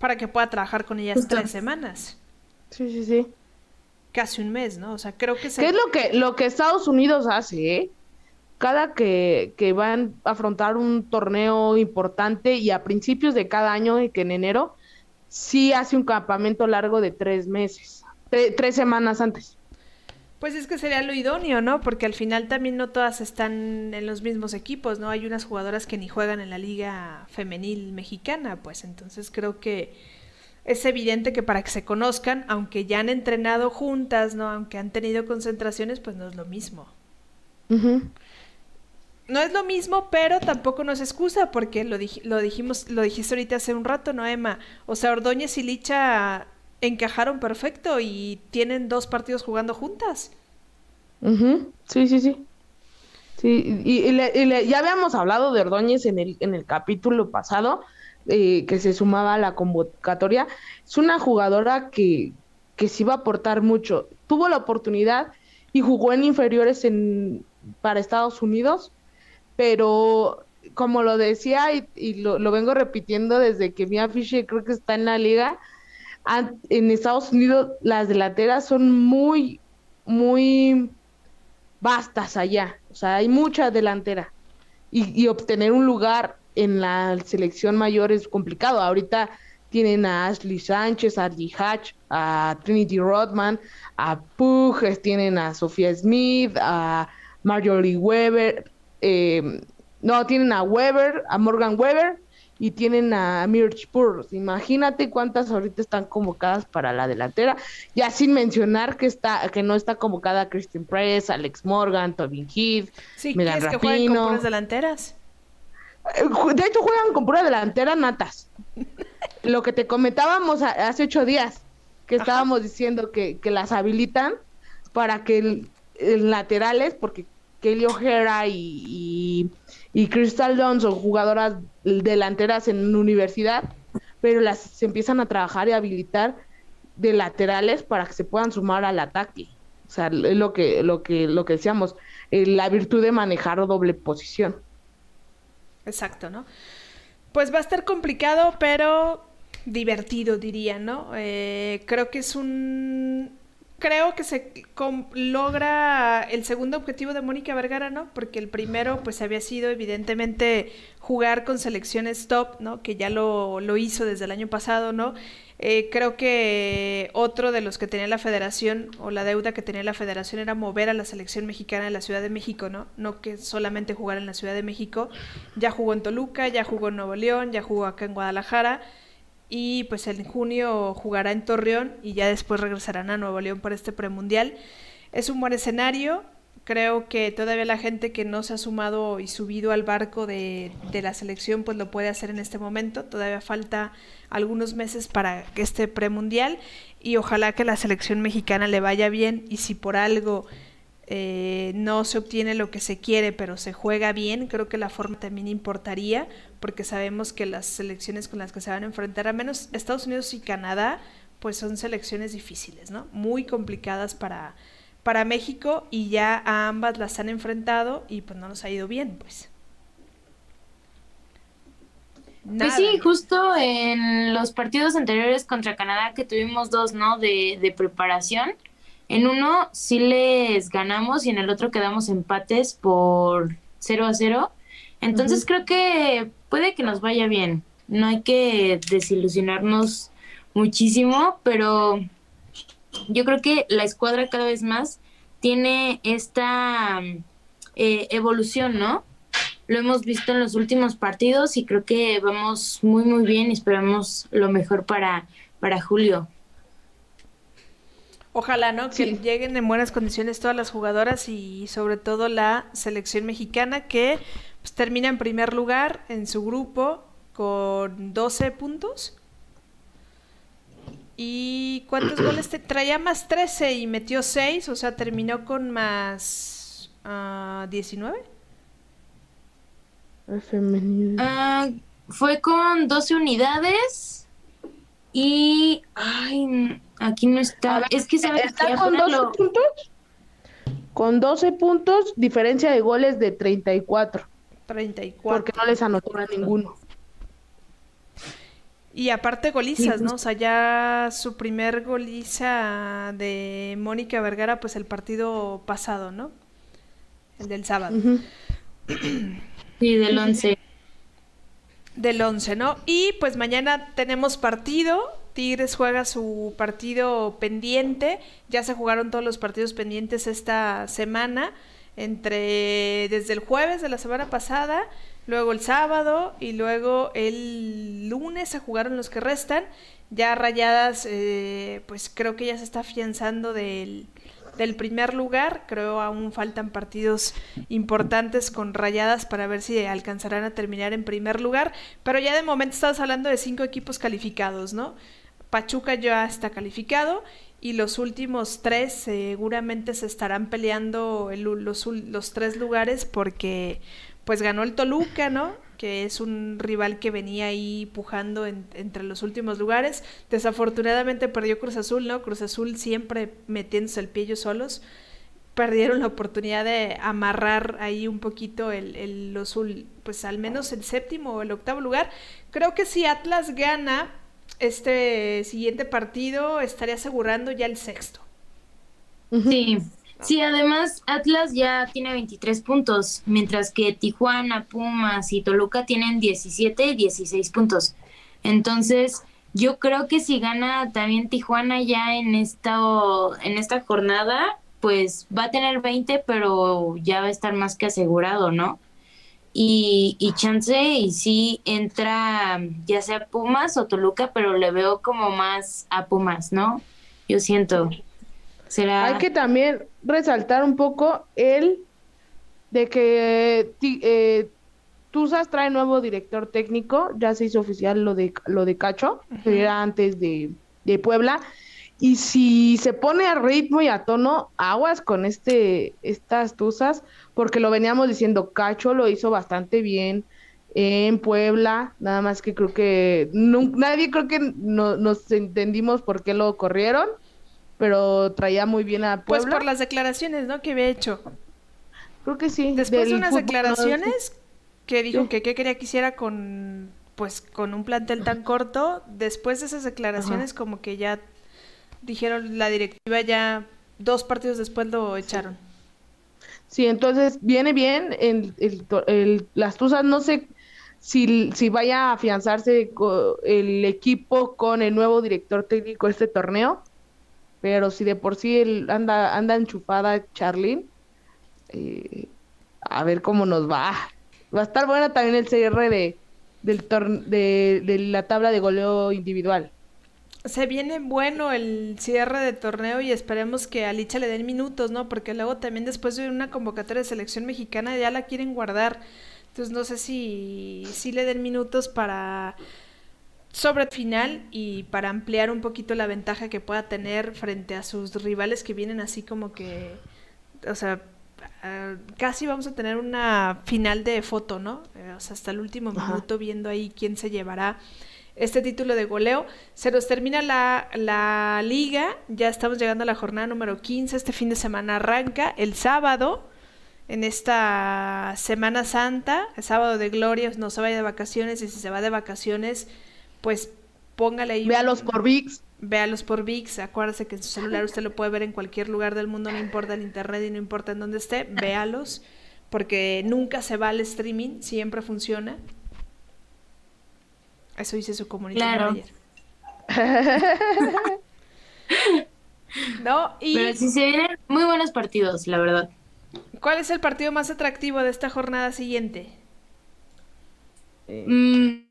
Para que pueda trabajar con ellas tres semanas. Sí, sí, sí. Casi un mes, ¿no? O sea, creo que... ¿Qué es lo que, lo que Estados Unidos hace, eh? Cada que, que van a afrontar un torneo importante y a principios de cada año, y que en enero, sí hace un campamento largo de tres meses, tres semanas antes. Pues es que sería lo idóneo, ¿no? Porque al final también no todas están en los mismos equipos, ¿no? Hay unas jugadoras que ni juegan en la liga femenil mexicana, pues entonces creo que es evidente que para que se conozcan, aunque ya han entrenado juntas, ¿no? Aunque han tenido concentraciones, pues no es lo mismo. No es lo mismo, pero tampoco nos excusa, porque lo, lo dijimos, lo dijiste ahorita hace un rato, ¿no, Emma? O sea, Ordóñez y Licha encajaron perfecto y tienen dos partidos jugando juntas. Sí, sí, sí. Sí, y, ya habíamos hablado de Ordóñez en el, en el capítulo pasado, eh, que se sumaba a la convocatoria. Es una jugadora que, que sí va a aportar mucho. Tuvo la oportunidad y jugó en inferiores en, para Estados Unidos, pero como lo decía y, lo, vengo repitiendo desde que Mia Fisher creo que está en la liga, en Estados Unidos las delanteras son muy, muy vastas allá. O sea, hay mucha delantera. Y, obtener un lugar en la selección mayor es complicado. Ahorita tienen a Ashley Sánchez, a Lee Hatch, a Trinity Rodman, a Pug, tienen a Sofía Smith, a Marjorie Weber, eh, no, tienen a Weber, a Morgan Weber, y tienen a Mirch Purrs. Imagínate cuántas ahorita están convocadas para la delantera, ya sin mencionar que está que no está convocada Christian Press, Alex Morgan, Tobin Heath, sí, Megan que juegan con puras delanteras? Eh, de hecho juegan con pura delantera natas. Lo que te comentábamos hace ocho días, que estábamos diciendo que, que, las habilitan para que el, laterales, porque Kelly O'Hara y y Crystal Dawn son jugadoras delanteras en universidad, pero las se empiezan a trabajar y habilitar de laterales para que se puedan sumar al ataque. O sea, es lo que, lo que, lo que decíamos, eh, la virtud de manejar doble posición. Exacto, ¿no? Pues va a estar complicado, pero divertido, diría, ¿no? Eh, creo que es un creo que se logra el segundo objetivo de Mónica Vergara, ¿no? Porque el primero, pues había sido evidentemente jugar con selecciones top, ¿no? Que ya lo, lo hizo desde el año pasado, ¿no? Eh, creo que otro de los que tenía la federación o la deuda que tenía la federación era mover a la selección mexicana de la Ciudad de México, ¿no? No que solamente jugar en la Ciudad de México. Ya jugó en Toluca, ya jugó en Nuevo León, ya jugó acá en Guadalajara y pues en junio jugará en Torreón y ya después regresarán a Nuevo León para este premundial. Es un buen escenario, creo que todavía la gente que no se ha sumado y subido al barco de, de, la selección pues lo puede hacer en este momento, todavía falta algunos meses para este premundial y ojalá que la selección mexicana le vaya bien y si por algo eh, no se obtiene lo que se quiere, pero se juega bien, creo que la forma también importaría, porque sabemos que las selecciones con las que se van a enfrentar, a menos Estados Unidos y Canadá, pues son selecciones difíciles, ¿no? Muy complicadas para, para México y ya a ambas las han enfrentado y pues no nos ha ido bien, pues. Pues sí, justo en los partidos anteriores contra Canadá que tuvimos dos, ¿no? De, de preparación en uno sí les ganamos y en el otro quedamos empates por 0 a 0. Entonces creo que puede que nos vaya bien. No hay que desilusionarnos muchísimo, pero yo creo que la escuadra cada vez más tiene esta eh, evolución, ¿no? Lo hemos visto en los últimos partidos y creo que vamos muy, muy bien y esperamos lo mejor para, para Julio. Ojalá, ¿no? Que lleguen en buenas condiciones todas las jugadoras y sobre todo la selección mexicana que pues, termina en primer lugar en su grupo con 12 puntos. ¿Y cuántos goles te traía? Más 13 y metió 6, o sea, terminó con más 19. Ah, fue con 12 unidades y... Ay, Aquí no está. es que ¿sabes está con 12 puntos. Con 12 puntos, diferencia de goles de 34. 34. Porque no les anotó a ninguno. Y aparte golizas, ¿no? O sea, ya su primer goliza de Mónica Vergara, pues el partido pasado, ¿no? El del sábado. Sí, del 11. Del 11, ¿no? Y pues mañana tenemos partido. Tigres juega su partido pendiente. Ya se jugaron todos los partidos pendientes esta semana. Entre desde el jueves de la semana pasada luego el sábado y luego el lunes se jugaron los que restan. Ya Rayadas, eh, pues creo que ya se está afianzando del, del primer lugar. Creo aún faltan partidos importantes con Rayadas para ver si alcanzarán a terminar en primer lugar. Pero ya de momento estamos hablando de cinco equipos calificados, ¿no? Pachuca ya está calificado y los últimos tres seguramente se estarán peleando los, los tres lugares porque pues ganó el Toluca, ¿no? Que es un rival que venía ahí pujando entre los últimos lugares. Desafortunadamente perdió Cruz Azul, ¿no? Cruz Azul siempre metiéndose el pie ellos solos. Perdieron la oportunidad de amarrar ahí un poquito el, el los, pues al menos el séptimo o el octavo lugar. Creo que si Atlas gana este siguiente partido, estaría asegurando ya el sexto. Sí, Sí, además Atlas ya tiene 23 puntos, mientras que Tijuana, Pumas y Toluca tienen 17 y 16 puntos. Entonces, yo creo que si gana también Tijuana ya en esta, en esta jornada, pues va a tener 20, pero ya va a estar más que asegurado, ¿no? Y, y chance, y sí entra ya sea Pumas o Toluca, pero le veo como más a Pumas, ¿no? Yo siento. Hay que también resaltar un poco el de que eh, Tuzas trae nuevo director técnico, ya se hizo oficial lo de lo de Cacho, que era antes de, de, Puebla. Y si se pone a ritmo y a tono, aguas con este estas Tuzas, porque lo veníamos diciendo, Cacho lo hizo bastante bien en Puebla, nada más que creo que nadie creo que no, nos entendimos por qué lo corrieron pero traía muy bien a pues Puebla. Pues por las declaraciones, ¿no? Que había hecho. Creo que sí. Después de unas declaraciones que dijo que qué quería que hiciera con, pues, con un plantel tan corto, después de esas declaraciones como que ya dijeron la directiva ya dos partidos después lo echaron. Sí, entonces viene bien el, el, las Tuzas, no sé si, si vaya a afianzarse el equipo con el nuevo director técnico este torneo, pero si de por sí él anda, anda enchufada Charlene, eh, a ver cómo nos va. Va a estar buena también el cierre de, del de, de la tabla de goleo individual. Se viene bueno el cierre de torneo y esperemos que a Licha le den minutos, ¿no? Porque luego también después de una convocatoria de selección mexicana ya la quieren guardar. Entonces no sé si, si le den minutos para sobre el final y para ampliar un poquito la ventaja que pueda tener frente a sus rivales que vienen así como que, o sea, ah, casi vamos a tener una final de foto, ¿no? Eh, o sea, hasta el último minuto viendo ahí quién se llevará este título de goleo. Se nos termina la, la liga, ya estamos llegando a la jornada número 15, este fin de semana arranca el sábado en esta Semana Santa, el sábado de gloria, no se vaya de vacaciones y si se va de vacaciones, pues póngale ahí. Véalos por VIX. Véalos por VIX. Acuérdese que en su celular usted lo puede ver en cualquier lugar del mundo, no importa el internet y no importa en dónde esté. Véalos. Porque nunca se va al streaming, siempre funciona. Eso dice su comunidad no, y... Pero sí se vienen muy buenos partidos, la verdad. ¿Cuál es el partido más atractivo de esta jornada siguiente? Mm,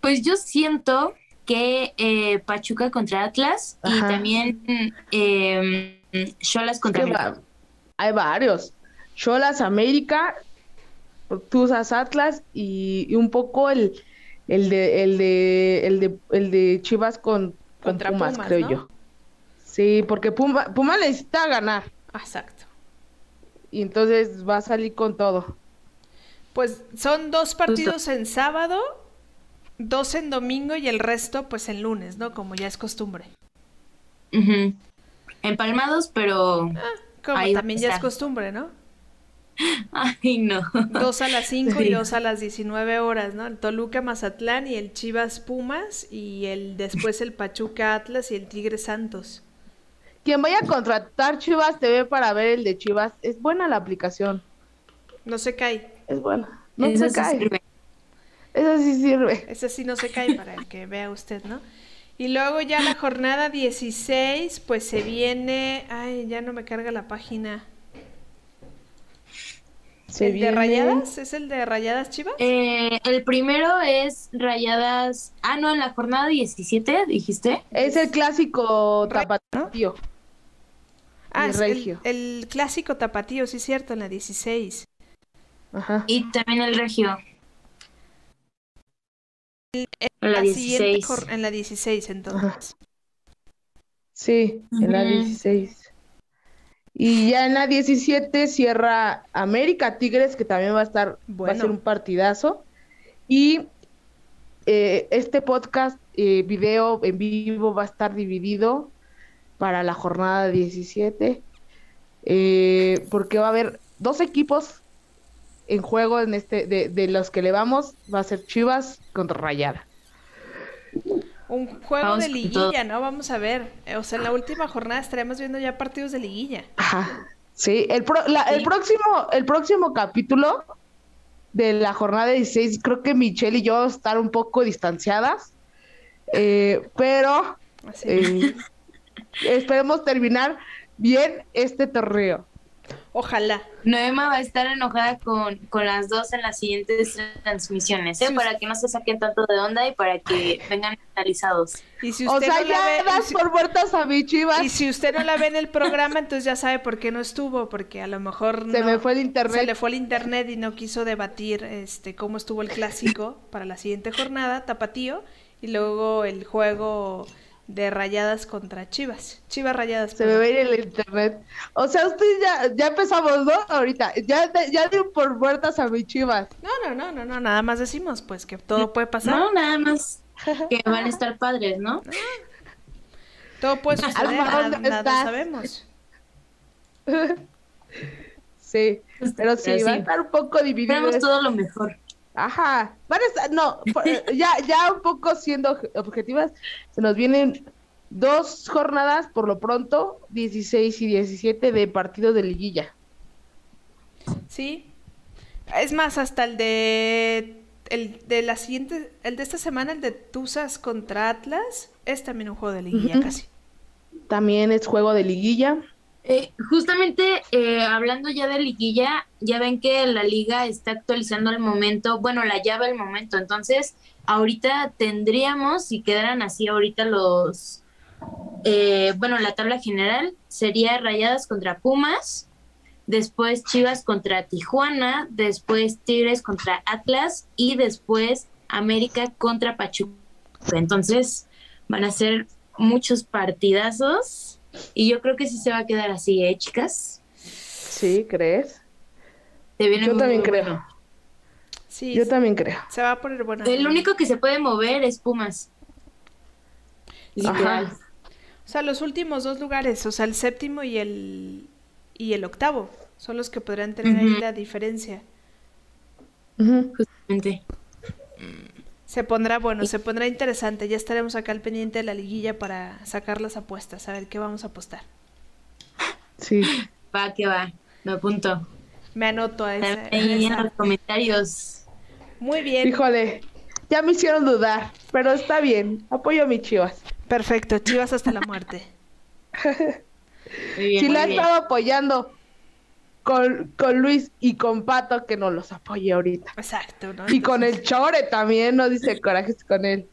pues yo siento que eh, Pachuca contra Atlas y también eh, Cholas contra Hay varios. Cholas América, Tuzas Atlas y, un poco el, el de el de el de el de Chivas con, contra Pumas, creo yo. Sí, porque Puma, Puma necesita ganar. Exacto. Y entonces va a salir con todo. Pues son dos partidos en sábado dos en domingo y el resto pues en lunes, ¿no? Como ya es costumbre. Empalmados, pero... Ah, como también ya es costumbre, ¿no? Ay, no. Dos a las 5 y dos a las 19 horas, ¿no? El Toluca Mazatlán y el Chivas Pumas y el después el Pachuca Atlas y el Tigre Santos. Quien vaya a contratar Chivas TV para ver el de Chivas, es buena la aplicación. No se cae. Es buena. No se cae. Eso sí sirve. Ese sí no se cae para el que vea usted, ¿no? Y luego ya la jornada 16, pues se viene... Ay, ya no me carga la página. Se ¿El viene- de Rayadas? ¿Es el de Rayadas Chivas? Eh, el primero es Rayadas. Ah, no, en la jornada 17, dijiste. Es el clásico tapatío. ah, el es el, Regio. el clásico tapatío, sí es cierto, en la 16. Ajá. Y también el Regio. En la La siguiente 16. jor- en la 16, entonces. Sí, en la Ujú. 16. Y ya en la 17 cierra América Tigres, que también va a estar, va a Bueno. ser un partidazo. Y eh, este podcast, eh, video en vivo, va a estar dividido para la jornada 17. eh, porque va a haber dos equipos en juego en este, de, de los que le vamos, va a ser Chivas contra Rayada. Un juego Vamos de liguilla, ¿no? Vamos a ver. O sea, en la última jornada estaremos viendo ya partidos de liguilla. Ajá. Sí, el, pro- la- el próximo, el próximo capítulo de la jornada 16, creo que Michelle y yo vamos a estar un poco distanciadas, eh, pero Así. eh, esperemos terminar bien este torneo. Ojalá. Noema va a estar enojada con, con las dos en las siguientes transmisiones, ¿eh? Sí, para que no se saquen tanto de onda y para que vengan mentalizados. Y si O usted sea, no la ya ve, y das si- por muertas a mi chivas. y si usted no la ve en el programa, entonces ya sabe por qué no estuvo, porque a lo mejor Se no- me fue el se internet. le fue el internet y no quiso debatir este cómo estuvo el clásico para la siguiente jornada, tapatío, y luego el juego de Rayadas contra Chivas. Chivas Rayadas. Se me va a ir el internet. O sea, ustedes ya, ya empezamos, ¿no? Ahorita. Ya, ya dio por muertas a mi chivas. No, no, no, no, no, nada más decimos pues que todo puede pasar. No, nada más que van a estar padres, ¿no? Todo puede suceder, Alma, nada, ¿dónde nada sabemos. Sí, pero sí, Pero va a sí. estar un poco dividido. Esto. todo lo mejor. Ajá, van a estar- no, eh, ya, ya un poco siendo obje- objetivas, se nos vienen dos jornadas por lo pronto, 16 y 17 de partidos de liguilla. Sí. Es más, hasta el de el de la siguiente, el de esta semana, el de Tuzas contra Atlas, es también un juego de liguilla casi. También es juego de liguilla. Eh, justamente eh, hablando ya de liguilla, ya ven que la liga está actualizando al momento, bueno, la llave al momento, entonces ahorita tendríamos, si quedaran así ahorita los, eh, bueno, la tabla general sería Rayadas contra Pumas, después Chivas contra Tijuana, después Tigres contra Atlas y después América contra Pachuca. Entonces van a ser muchos partidazos y yo creo que sí se va a quedar así, ¿eh, chicas? ¿Sí, crees? Se viene Yo muy también bueno. creo. Sí, Yo también creo. se va a poner buena. El único que se puede mover es Pumas. Literal. Ajá. O sea, los últimos dos lugares, o sea, el séptimo y el y el octavo, son los que podrán tener ahí la diferencia. Justamente. Se pondrá bueno, se pondrá interesante. Ya estaremos acá al pendiente de la liguilla para sacar las apuestas, a ver qué vamos a apostar. Sí. Va que va. Me apunto. Me anoto a esa. Ahí en los comentarios. Muy bien. Híjole, ya me hicieron dudar, pero está bien. Apoyo a mis chivas. Perfecto, Chivas hasta la muerte. Muy bien, si muy la he bien. estado apoyando con, con Luis y con Pato, que nos los apoye ahorita. Exacto, ¿no? Y con Entonces- el Chore también, no dice corajes con él.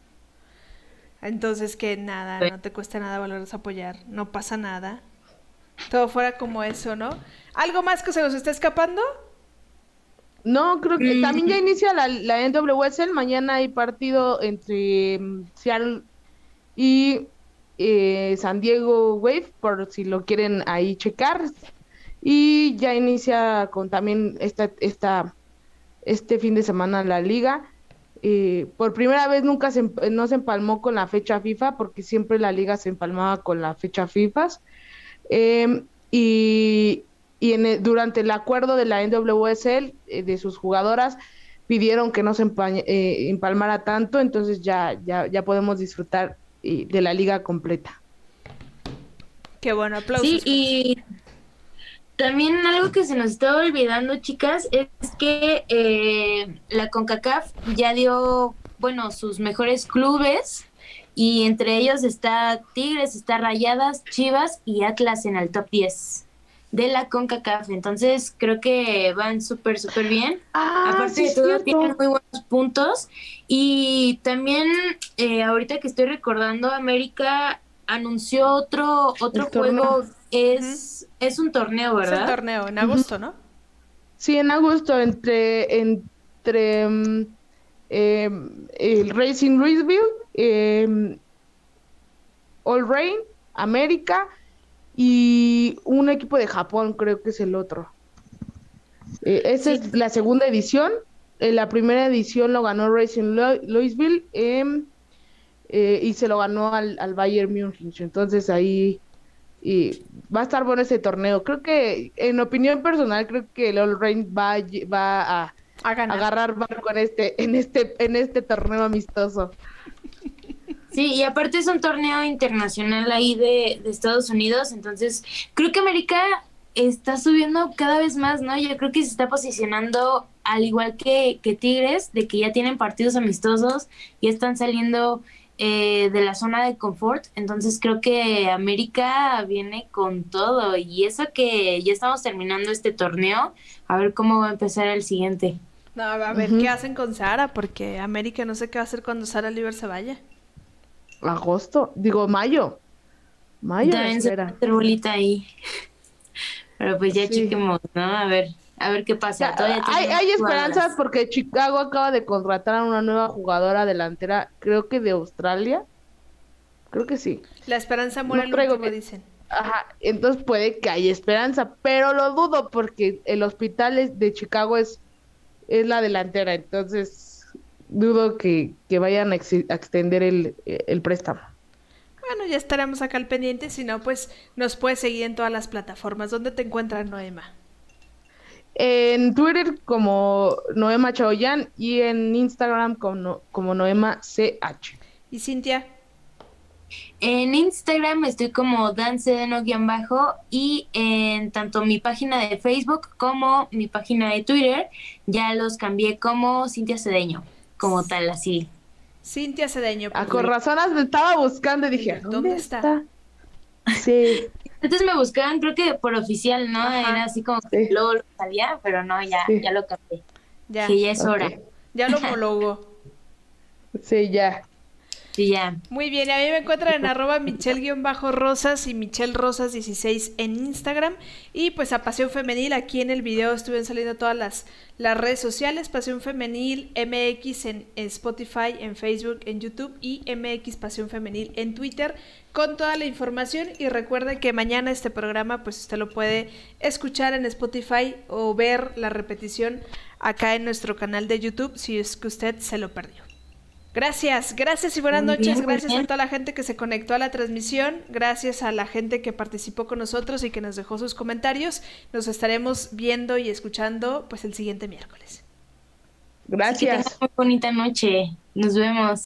Entonces que nada, Sí. no te cuesta nada volverlos a apoyar, no pasa nada. Todo fuera como eso, ¿no? ¿Algo más que se nos está escapando? No, creo que Mm. también ya inicia la, la NWSL. Mañana hay partido entre mm, Seattle y eh, San Diego Wave, por si lo quieren ahí checar. Y ya inicia con también esta, esta, este fin de semana la liga. Eh, por primera vez nunca se, no se empalmó con la fecha FIFA, porque siempre la liga se empalmaba con la fecha FIFA. Eh, y y en durante el acuerdo de la NWSL eh, de sus jugadoras pidieron que no se eh, empalmara tanto, entonces ya, ya, ya podemos disfrutar de la liga completa. Qué bueno, aplausos. Sí, y también algo que se nos estaba olvidando, chicas, es que eh, la CONCACAF ya dio, bueno, sus mejores clubes y entre ellos está Tigres, está Rayadas, Chivas y Atlas en el top 10 de la CONCACAF. Entonces creo que van súper, súper bien. Ah, Aparte de todo, tienen muy buenos puntos. Y también eh, ahorita que estoy recordando, América anunció otro, otro juego. Es, es un torneo, ¿verdad? Es un torneo, en agosto, ¿no? Sí, en agosto, entre, entre mm, em, el Racing Louisville, eh, All Rain, América y un equipo de Japón, creo que es el otro. Eh, esa es la segunda edición. Eh, la primera edición lo ganó Racing Louisville em, eh, y se lo ganó al, al Bayern Múnich. Entonces ahí y va a estar bueno ese torneo. Creo que, en opinión personal, creo que el All Rain va, va a, a agarrar barco en este, en este, en este torneo amistoso. Sí, y aparte es un torneo internacional ahí de, Estados Unidos, entonces creo que América está subiendo cada vez más, ¿no? Yo creo que se está posicionando al igual que, que Tigres, de que ya tienen partidos amistosos y están saliendo eh, de la zona de confort, entonces creo que América viene con todo y eso que ya estamos terminando este torneo, a ver cómo va a empezar el siguiente. No, a ver qué hacen con Sara, porque América no sé qué va a hacer cuando Sara Liber se vaya agosto, digo mayo. Mayo También se bolita ahí. Pero pues ya chiquemos, ¿no? A ver, a ver qué pasa. hay, hay esperanzas porque Chicago acaba de contratar a una nueva jugadora delantera, creo que de Australia. Creo que sí. La esperanza muere no que... dicen. Ajá, entonces puede que haya esperanza, pero lo dudo porque el hospital de Chicago es, es la delantera, entonces dudo que, vayan a, extender el, el, préstamo. Bueno, ya estaremos acá al pendiente, si no, pues nos puedes seguir en todas las plataformas. ¿Dónde te encuentras, Noema? En Twitter como Noema Chaoyan y en Instagram como, como Noema CH. ¿Y Cintia? En Instagram estoy como dancedeno-bajo y en tanto mi página de Facebook como mi página de Twitter ya los cambié como Cintia Cedeño como tal, así. Cintia Cedeño. A con razones me estaba buscando y dije, ¿dónde, está? Sí. Entonces me buscaban, creo que por oficial, ¿no? Era así como que luego lo salía, pero no, ya, ya lo cambié. Ya. Que ya es hora. Ya lo homologo. sí, ya. Muy bien, a mí me encuentran en arroba michelle-rosas y michelle rosas 16 en Instagram. Y pues a Pasión Femenil, aquí en el video estuvieron saliendo todas las, las redes sociales. Pasión Femenil MX en Spotify, en Facebook, en YouTube y MX Pasión Femenil en Twitter con toda la información. Y recuerde que mañana este programa pues usted lo puede escuchar en Spotify o ver la repetición acá en nuestro canal de YouTube si es que usted se lo perdió. Gracias, gracias y buenas noches. gracias a toda la gente que se conectó a la transmisión. Gracias a la gente que participó con nosotros y que nos dejó sus comentarios. Nos estaremos viendo y escuchando pues el siguiente miércoles. Gracias. muy bonita noche. Nos vemos.